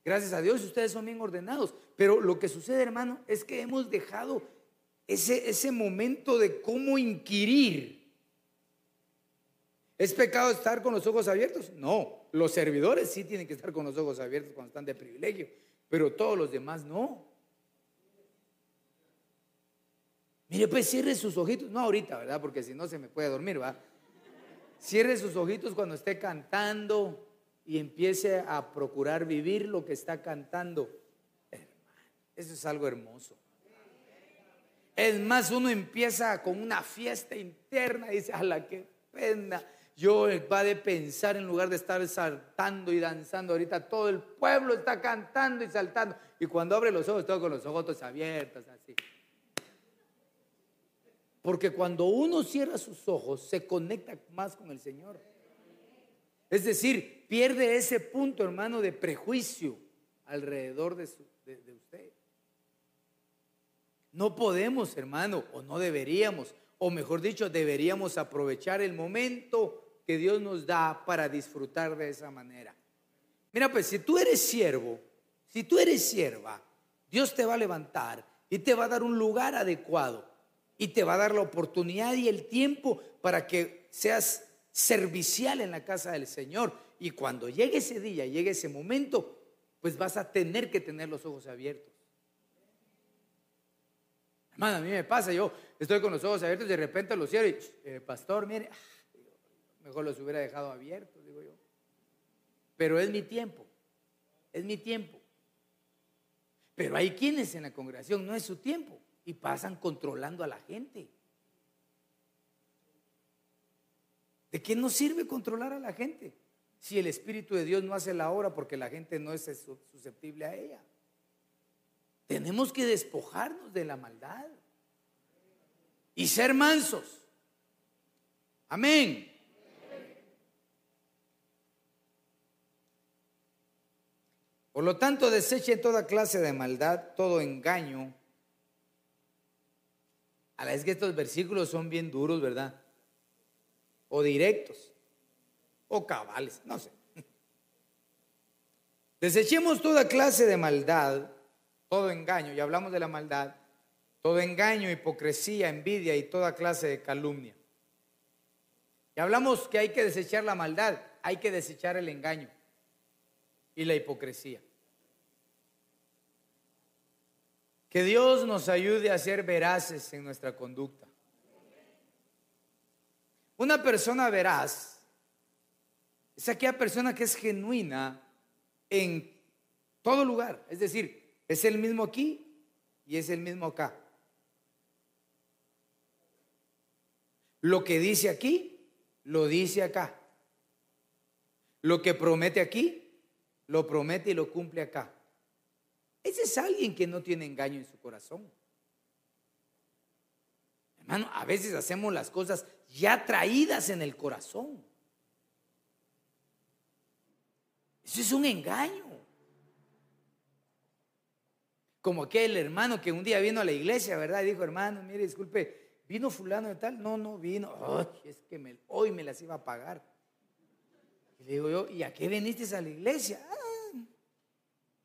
Gracias a Dios ustedes son bien ordenados. Pero lo que sucede, hermano, es que hemos dejado ese, ese momento de cómo inquirir. ¿Es pecado estar con los ojos abiertos? No, los servidores sí tienen que estar con los ojos abiertos cuando están de privilegio pero todos los demás no. Mire, pues cierre sus ojitos, no ahorita, ¿verdad? Porque si no se me puede dormir, ¿va? Cierre sus ojitos cuando esté cantando y empiece a procurar vivir lo que está cantando. Eso es algo hermoso. Es más, uno empieza con una fiesta interna y dice, a la que pena yo va de pensar en lugar de estar saltando y danzando. Ahorita todo el pueblo está cantando y saltando. Y cuando abre los ojos, todo con los ojos abiertos, así. Porque cuando uno cierra sus ojos, se conecta más con el Señor. Es decir, pierde ese punto, hermano, de prejuicio alrededor de, usted. No podemos, hermano, o no deberíamos, o mejor dicho, deberíamos aprovechar el momento que Dios nos da para disfrutar de esa manera. Mira, pues si tú eres siervo, si tú eres sierva, Dios te va a levantar y te va a dar un lugar adecuado y te va a dar la oportunidad y el tiempo para que seas servicial en la casa del Señor. Y cuando llegue ese día, llegue ese momento, pues vas a tener que tener los ojos abiertos. Hermano, a mí me pasa, yo estoy con los ojos abiertos y de repente los cierro y, eh, pastor, mire, Mejor los hubiera dejado abiertos, digo yo. Pero es mi tiempo, es mi tiempo. Pero hay quienes en la congregación no es su tiempo y pasan controlando a la gente. ¿De qué nos sirve controlar a la gente si el Espíritu de Dios no hace la obra porque la gente no es susceptible a ella? tenemos que despojarnos de la maldad y ser mansos. Amén. Por lo tanto, deseche toda clase de maldad, todo engaño. A la vez que estos versículos son bien duros, ¿verdad? O directos, o cabales, no sé. Desechemos toda clase de maldad, todo engaño, y hablamos de la maldad, todo engaño, hipocresía, envidia y toda clase de calumnia. Y hablamos que hay que desechar la maldad, hay que desechar el engaño y la hipocresía. Que Dios nos ayude a ser veraces en nuestra conducta. Una persona veraz es aquella persona que es genuina en todo lugar. Es decir, es el mismo aquí y es el mismo acá. Lo que dice aquí, lo dice acá. Lo que promete aquí, lo promete y lo cumple acá. Ese es alguien que no tiene engaño en su corazón. Hermano, a veces hacemos las cosas ya traídas en el corazón. Eso es un engaño. Como aquel hermano que un día vino a la iglesia, ¿verdad? Y dijo, hermano, mire, disculpe, ¿vino fulano de tal? No, no vino. es que hoy me las iba a pagar. Y le digo yo, ¿y a qué viniste a la iglesia?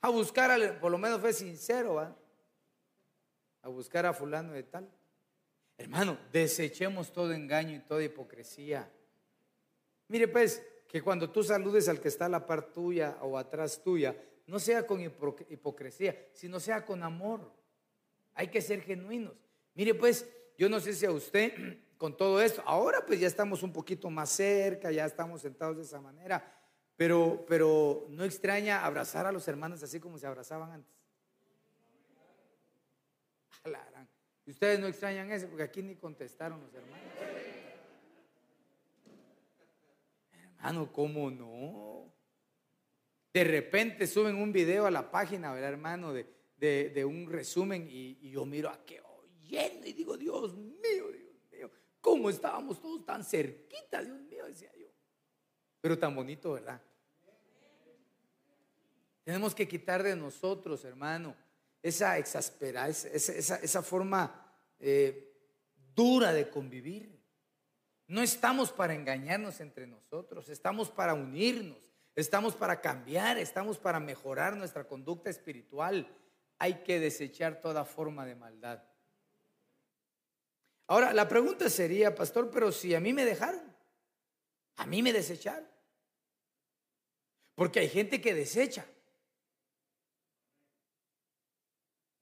a buscar, por lo menos fue sincero, a buscar a fulano de tal. Hermano, desechemos todo engaño y toda hipocresía. Mire pues, que cuando tú saludes al que está a la par tuya o atrás tuya, no sea con hipocresía, sino sea con amor. Hay que ser genuinos. Mire pues, yo no sé si a usted con todo esto, ahora pues ya estamos un poquito más cerca, ya estamos sentados de esa manera, pero, pero no extraña abrazar a los hermanos así como se abrazaban antes. Y ustedes no extrañan eso porque aquí ni contestaron los hermanos. Hermano, ¿cómo no? De repente suben un video a la página, ¿verdad, hermano? De, un resumen y, yo miro a qué oyendo y digo, Dios mío, Dios mío, ¿cómo estábamos todos tan cerquita, Dios mío? Decía yo. Pero tan bonito, ¿verdad? Tenemos que quitar de nosotros, hermano, esa exaspera, esa, esa, forma eh, dura de convivir. No estamos para engañarnos entre nosotros, estamos para unirnos, estamos para cambiar, estamos para mejorar nuestra conducta espiritual. Hay que desechar toda forma de maldad. Ahora, la pregunta sería, pastor, pero si a mí me dejaron, a mí me desecharon. Porque hay gente que desecha.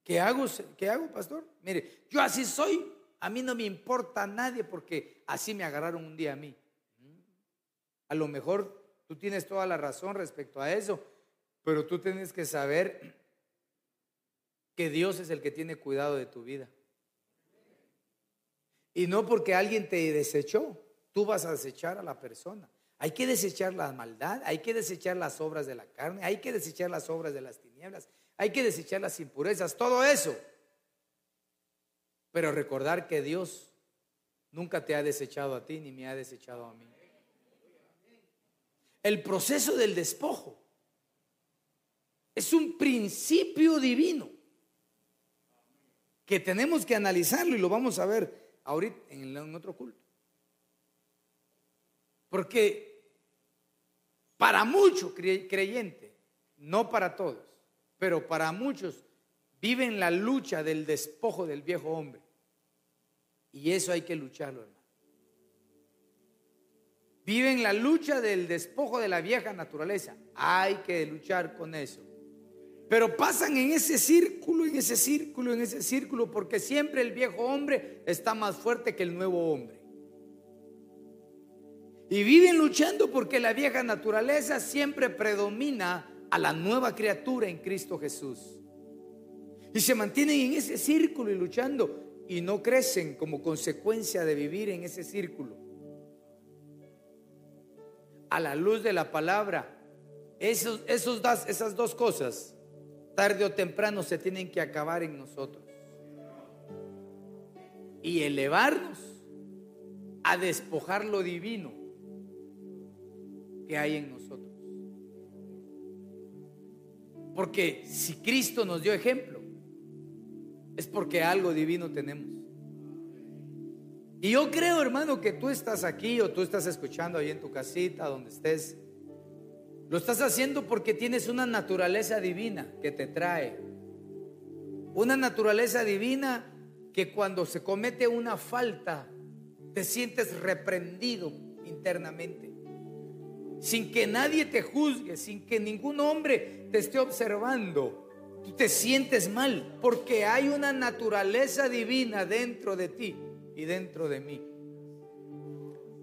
¿Qué hago, ¿Qué hago, pastor? Mire, yo así soy. A mí no me importa nadie porque así me agarraron un día a mí. A lo mejor tú tienes toda la razón respecto a eso, pero tú tienes que saber que Dios es el que tiene cuidado de tu vida. Y no porque alguien te desechó, tú vas a desechar a la persona. Hay que desechar la maldad, hay que desechar las obras de la carne, hay que desechar las obras de las tinieblas, hay que desechar las impurezas, todo eso. Pero recordar que Dios nunca te ha desechado a ti ni me ha desechado a mí. El proceso del despojo es un principio divino que tenemos que analizarlo y lo vamos a ver ahorita en otro culto. Porque para muchos creyentes, no para todos, pero para muchos viven la lucha del despojo del viejo hombre. Y eso hay que lucharlo, hermano. Viven la lucha del despojo de la vieja naturaleza. Hay que luchar con eso. Pero pasan en ese círculo, en ese círculo, en ese círculo, porque siempre el viejo hombre está más fuerte que el nuevo hombre. Y viven luchando porque la vieja naturaleza siempre predomina a la nueva criatura en Cristo Jesús. Y se mantienen en ese círculo y luchando y no crecen como consecuencia de vivir en ese círculo. A la luz de la palabra, esos, esos esas dos cosas tarde o temprano se tienen que acabar en nosotros. Y elevarnos a despojar lo divino que hay en nosotros. Porque si Cristo nos dio ejemplo, es porque algo divino tenemos. Y yo creo, hermano, que tú estás aquí o tú estás escuchando ahí en tu casita, donde estés. Lo estás haciendo porque tienes una naturaleza divina que te trae. Una naturaleza divina que cuando se comete una falta, te sientes reprendido internamente. Sin que nadie te juzgue, sin que ningún hombre te esté observando. Tú te sientes mal porque hay una naturaleza divina dentro de ti y dentro de mí.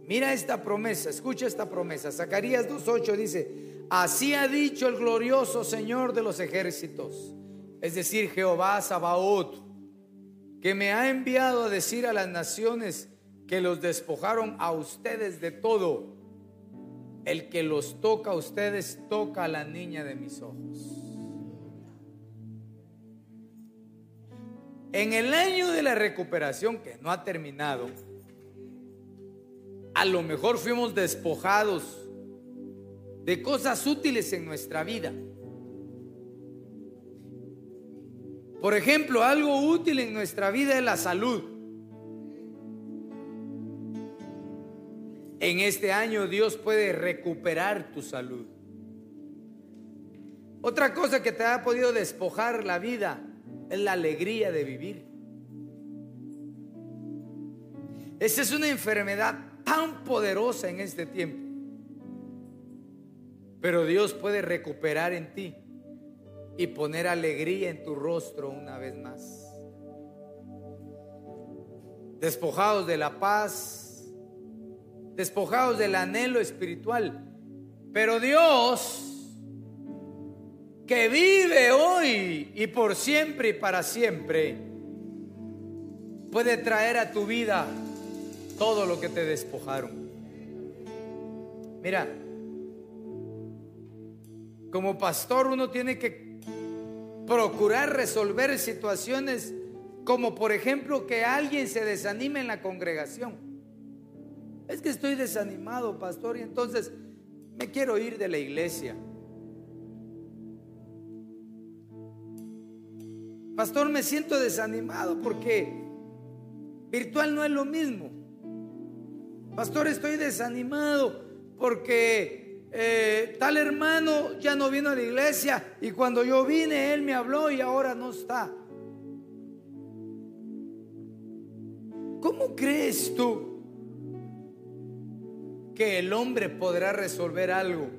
Mira esta promesa, escucha esta promesa. Zacarías 2.8 dice, así ha dicho el glorioso Señor de los ejércitos, es decir, Jehová Sabaoth, que me ha enviado a decir a las naciones que los despojaron a ustedes de todo. El que los toca a ustedes toca a la niña de mis ojos. En el año de la recuperación, que no ha terminado, a lo mejor fuimos despojados de cosas útiles en nuestra vida. Por ejemplo, algo útil en nuestra vida es la salud. En este año Dios puede recuperar tu salud. Otra cosa que te ha podido despojar la vida es la alegría de vivir. Esa es una enfermedad tan poderosa en este tiempo. Pero Dios puede recuperar en ti y poner alegría en tu rostro una vez más. Despojados de la paz, despojados del anhelo espiritual. Pero Dios que vive hoy y por siempre y para siempre, puede traer a tu vida todo lo que te despojaron. Mira, como pastor uno tiene que procurar resolver situaciones como por ejemplo que alguien se desanime en la congregación. Es que estoy desanimado, pastor, y entonces me quiero ir de la iglesia. Pastor, me siento desanimado porque virtual no es lo mismo. Pastor, estoy desanimado porque eh, tal hermano ya no vino a la iglesia y cuando yo vine él me habló y ahora no está. ¿Cómo crees tú que el hombre podrá resolver algo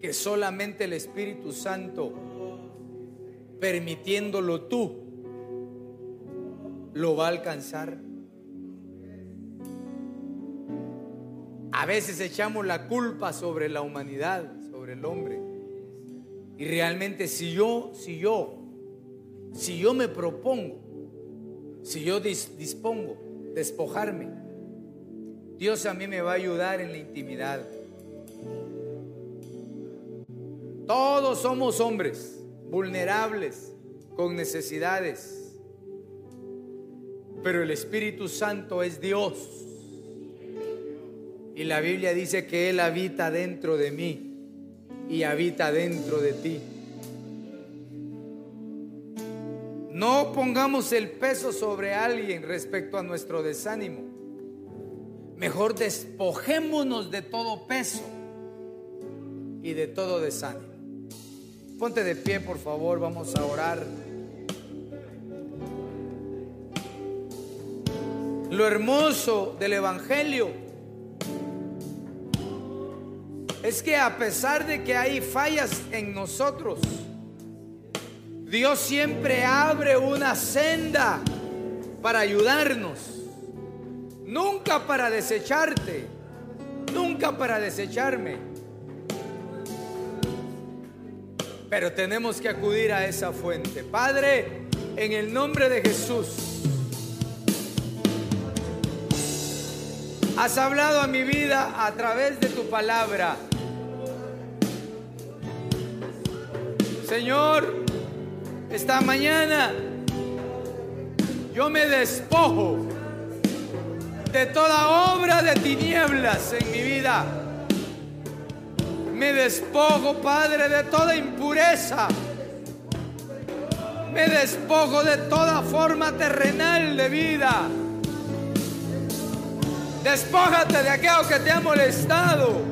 que solamente el Espíritu Santo permitiéndolo tú, lo va a alcanzar. A veces echamos la culpa sobre la humanidad, sobre el hombre. Y realmente si yo, si yo, si yo me propongo, si yo dispongo despojarme, Dios a mí me va a ayudar en la intimidad. Todos somos hombres vulnerables, con necesidades. Pero el Espíritu Santo es Dios. Y la Biblia dice que Él habita dentro de mí y habita dentro de ti. No pongamos el peso sobre alguien respecto a nuestro desánimo. Mejor despojémonos de todo peso y de todo desánimo. Ponte de pie, por favor, vamos a orar. Lo hermoso del Evangelio es que a pesar de que hay fallas en nosotros, Dios siempre abre una senda para ayudarnos. Nunca para desecharte, nunca para desecharme. Pero tenemos que acudir a esa fuente. Padre, en el nombre de Jesús, has hablado a mi vida a través de tu palabra. Señor, esta mañana yo me despojo de toda obra de tinieblas en mi vida. Me despojo, Padre, de toda impureza. Me despojo de toda forma terrenal de vida. Despójate de aquello que te ha molestado.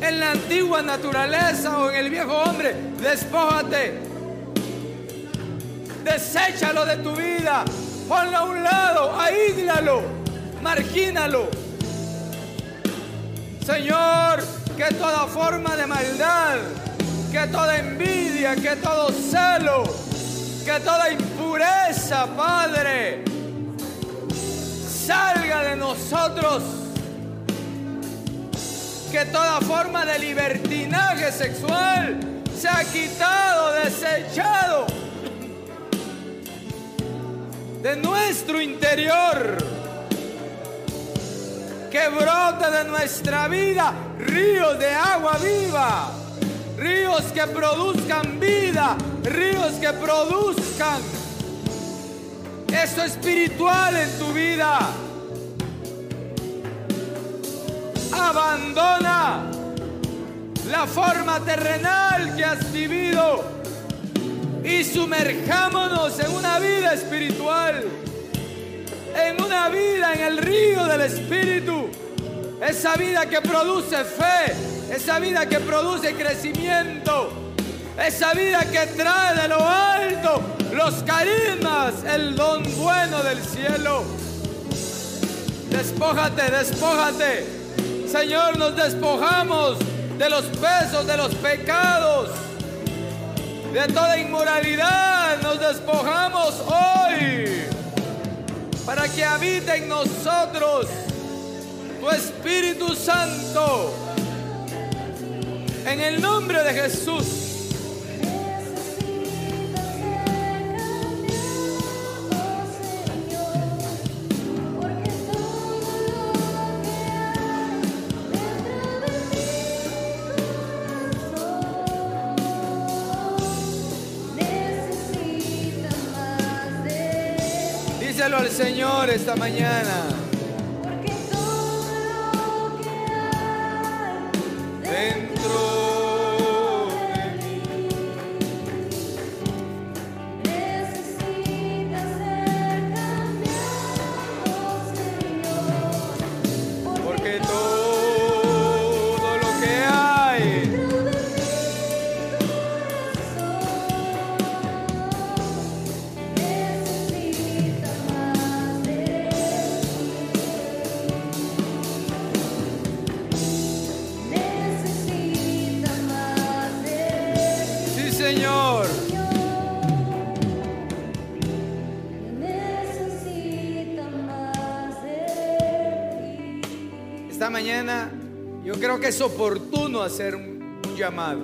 En la antigua naturaleza o en el viejo hombre, despójate. Deséchalo de tu vida. Ponlo a un lado, aíslalo, margínalo. Señor, que toda forma de maldad, que toda envidia, que todo celo, que toda impureza, Padre, salga de nosotros. Que toda forma de libertinaje sexual se ha quitado, desechado de nuestro interior. Que brote de nuestra vida ríos de agua viva, ríos que produzcan vida, ríos que produzcan eso espiritual en tu vida. Abandona la forma terrenal que has vivido y sumerjámonos en una vida espiritual, en una vida en el río del Espíritu, esa vida que produce fe, esa vida que produce crecimiento, esa vida que trae de lo alto los carismas, el don bueno del cielo. Despójate, despójate. Señor, nos despojamos de los pesos, de los pecados de toda inmoralidad nos despojamos hoy para que habite en nosotros tu Espíritu Santo. En el nombre de Jesús. Al Señor esta mañana. Es oportuno hacer un llamado.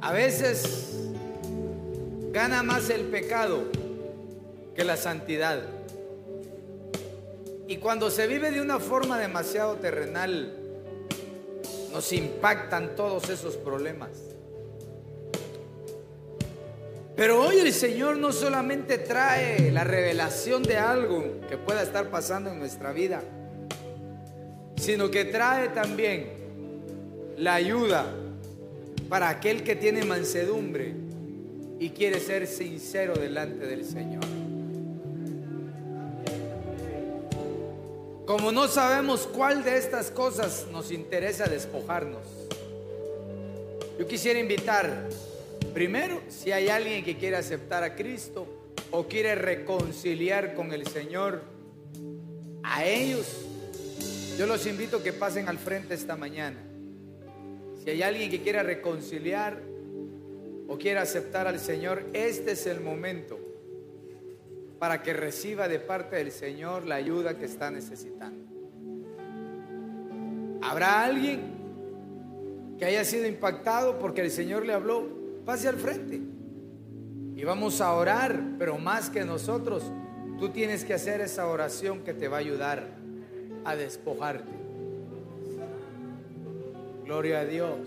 A veces gana más el pecado que la santidad. Y cuando se vive de una forma demasiado terrenal, nos impactan todos esos problemas. Pero hoy el Señor no solamente trae la revelación de algo que pueda estar pasando en nuestra vida, sino que trae también la ayuda para aquel que tiene mansedumbre y quiere ser sincero delante del Señor. Como no sabemos cuál de estas cosas nos interesa despojarnos, yo quisiera invitar Primero, si hay alguien que quiere aceptar a Cristo o quiere reconciliar con el Señor, a ellos, yo los invito a que pasen al frente esta mañana. Si hay alguien que quiera reconciliar o quiere aceptar al Señor, este es el momento para que reciba de parte del Señor la ayuda que está necesitando. ¿Habrá alguien que haya sido impactado porque el Señor le habló? Pase al frente. Y vamos a orar, pero más que nosotros, tú tienes que hacer esa oración que te va a ayudar. a despojarte. Gloria a Dios.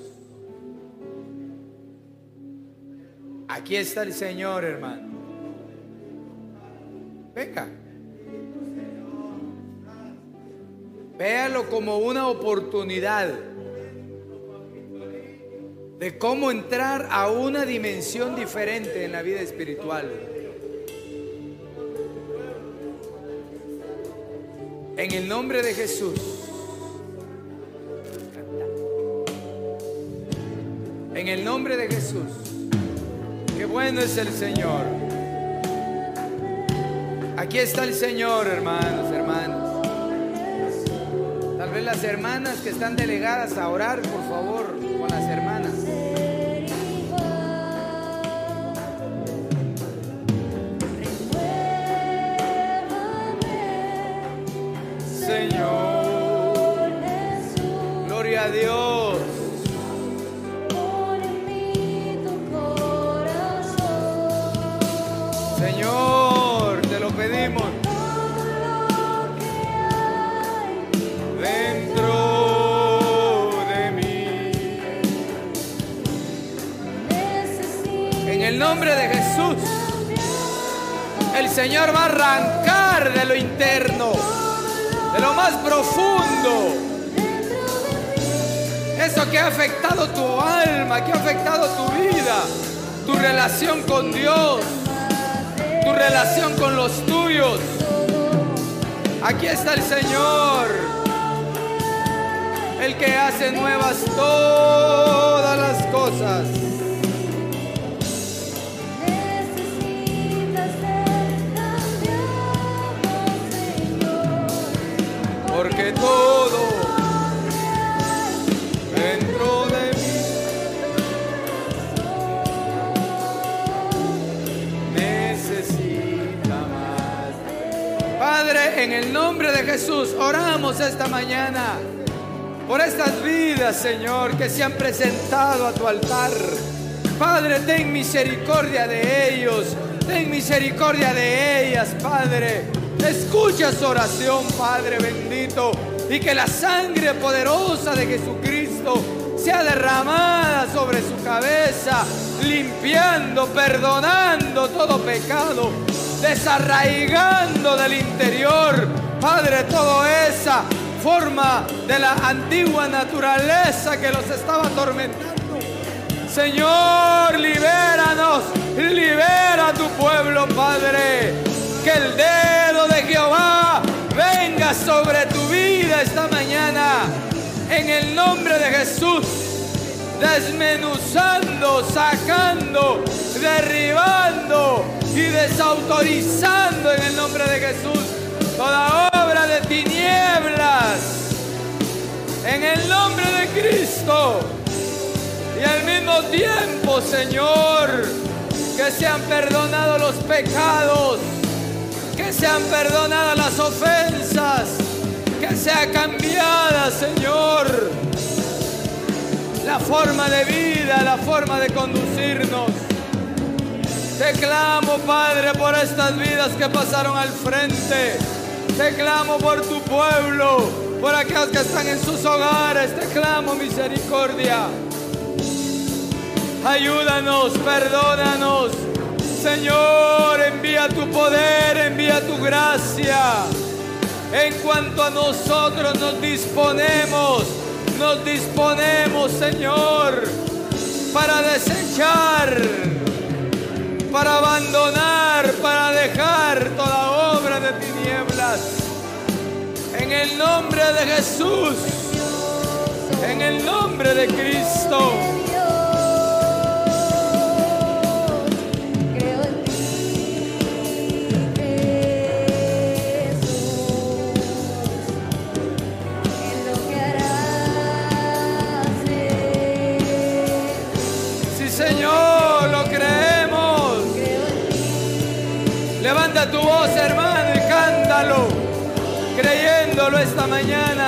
Aquí está el Señor, hermano. Venga. Véalo como una oportunidad de cómo entrar a una dimensión diferente en la vida espiritual. En el nombre de Jesús. En el nombre de Jesús. Qué bueno es el Señor. Aquí está el Señor, hermanos, hermanos. Tal vez las hermanas que están delegadas a orar, por favor, con las hermanas. Dios. Señor, te lo pedimos. Dentro de mí. En el nombre de Jesús, el Señor va a arrancar de lo interno, de lo más profundo. Que ha afectado tu alma, que ha afectado tu vida, tu relación con Dios, tu relación con los tuyos. Aquí está el Señor, el que hace nuevas todas las cosas. Porque todo Jesús, oramos esta mañana por estas vidas, Señor, que se han presentado a tu altar. Padre, ten misericordia de ellos, ten misericordia de ellas, Padre. Escucha su oración, Padre bendito, y que la sangre poderosa de Jesucristo sea derramada sobre su cabeza, limpiando, perdonando todo pecado, desarraigando del interior, Padre, toda esa forma de la antigua naturaleza que los estaba atormentando. Señor, libéranos, libera a tu pueblo, Padre. Que el dedo de Jehová venga sobre tu vida esta mañana. En el nombre de Jesús, desmenuzando, sacando, derribando y desautorizando en el nombre de Jesús toda de tinieblas. En el nombre de Cristo. Y al mismo tiempo, Señor, que sean perdonados los pecados, que sean perdonadas las ofensas, que sea cambiada, Señor, la forma de vida, la forma de conducirnos. Te clamo, Padre, por estas vidas que pasaron al frente. Te clamo por tu pueblo, por aquellos que están en sus hogares. Te clamo misericordia. Ayúdanos, perdónanos. Señor, envía tu poder, envía tu gracia. En cuanto a nosotros nos disponemos, nos disponemos, Señor, para desechar, para abandonar, para dejar toda En el nombre de Jesús, en el nombre de Cristo. Creo en ti, creyéndolo esta mañana.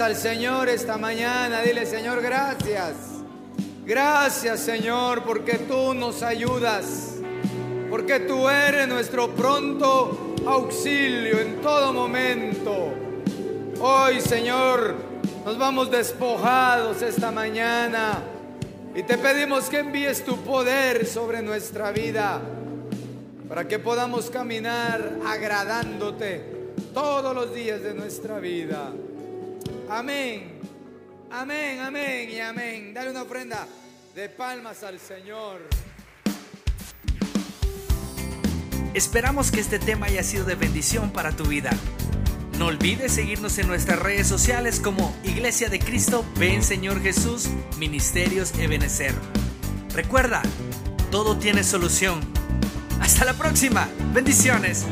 Al Señor esta mañana. Dile, Señor, gracias. Gracias, Señor, porque tú nos ayudas. Porque tú eres nuestro pronto auxilio en todo momento. Hoy, Señor, nos vamos despojados esta mañana y te pedimos que envíes tu poder sobre nuestra vida para que podamos caminar agradándote todos los días de nuestra vida. Amén. Amén, amén y amén. Dale una ofrenda de palmas al Señor. Esperamos que este tema haya sido de bendición para tu vida. No olvides seguirnos en nuestras redes sociales como Iglesia de Cristo, Ven Señor Jesús, Ministerios Ebenecer. Recuerda, todo tiene solución. Hasta la próxima. Bendiciones.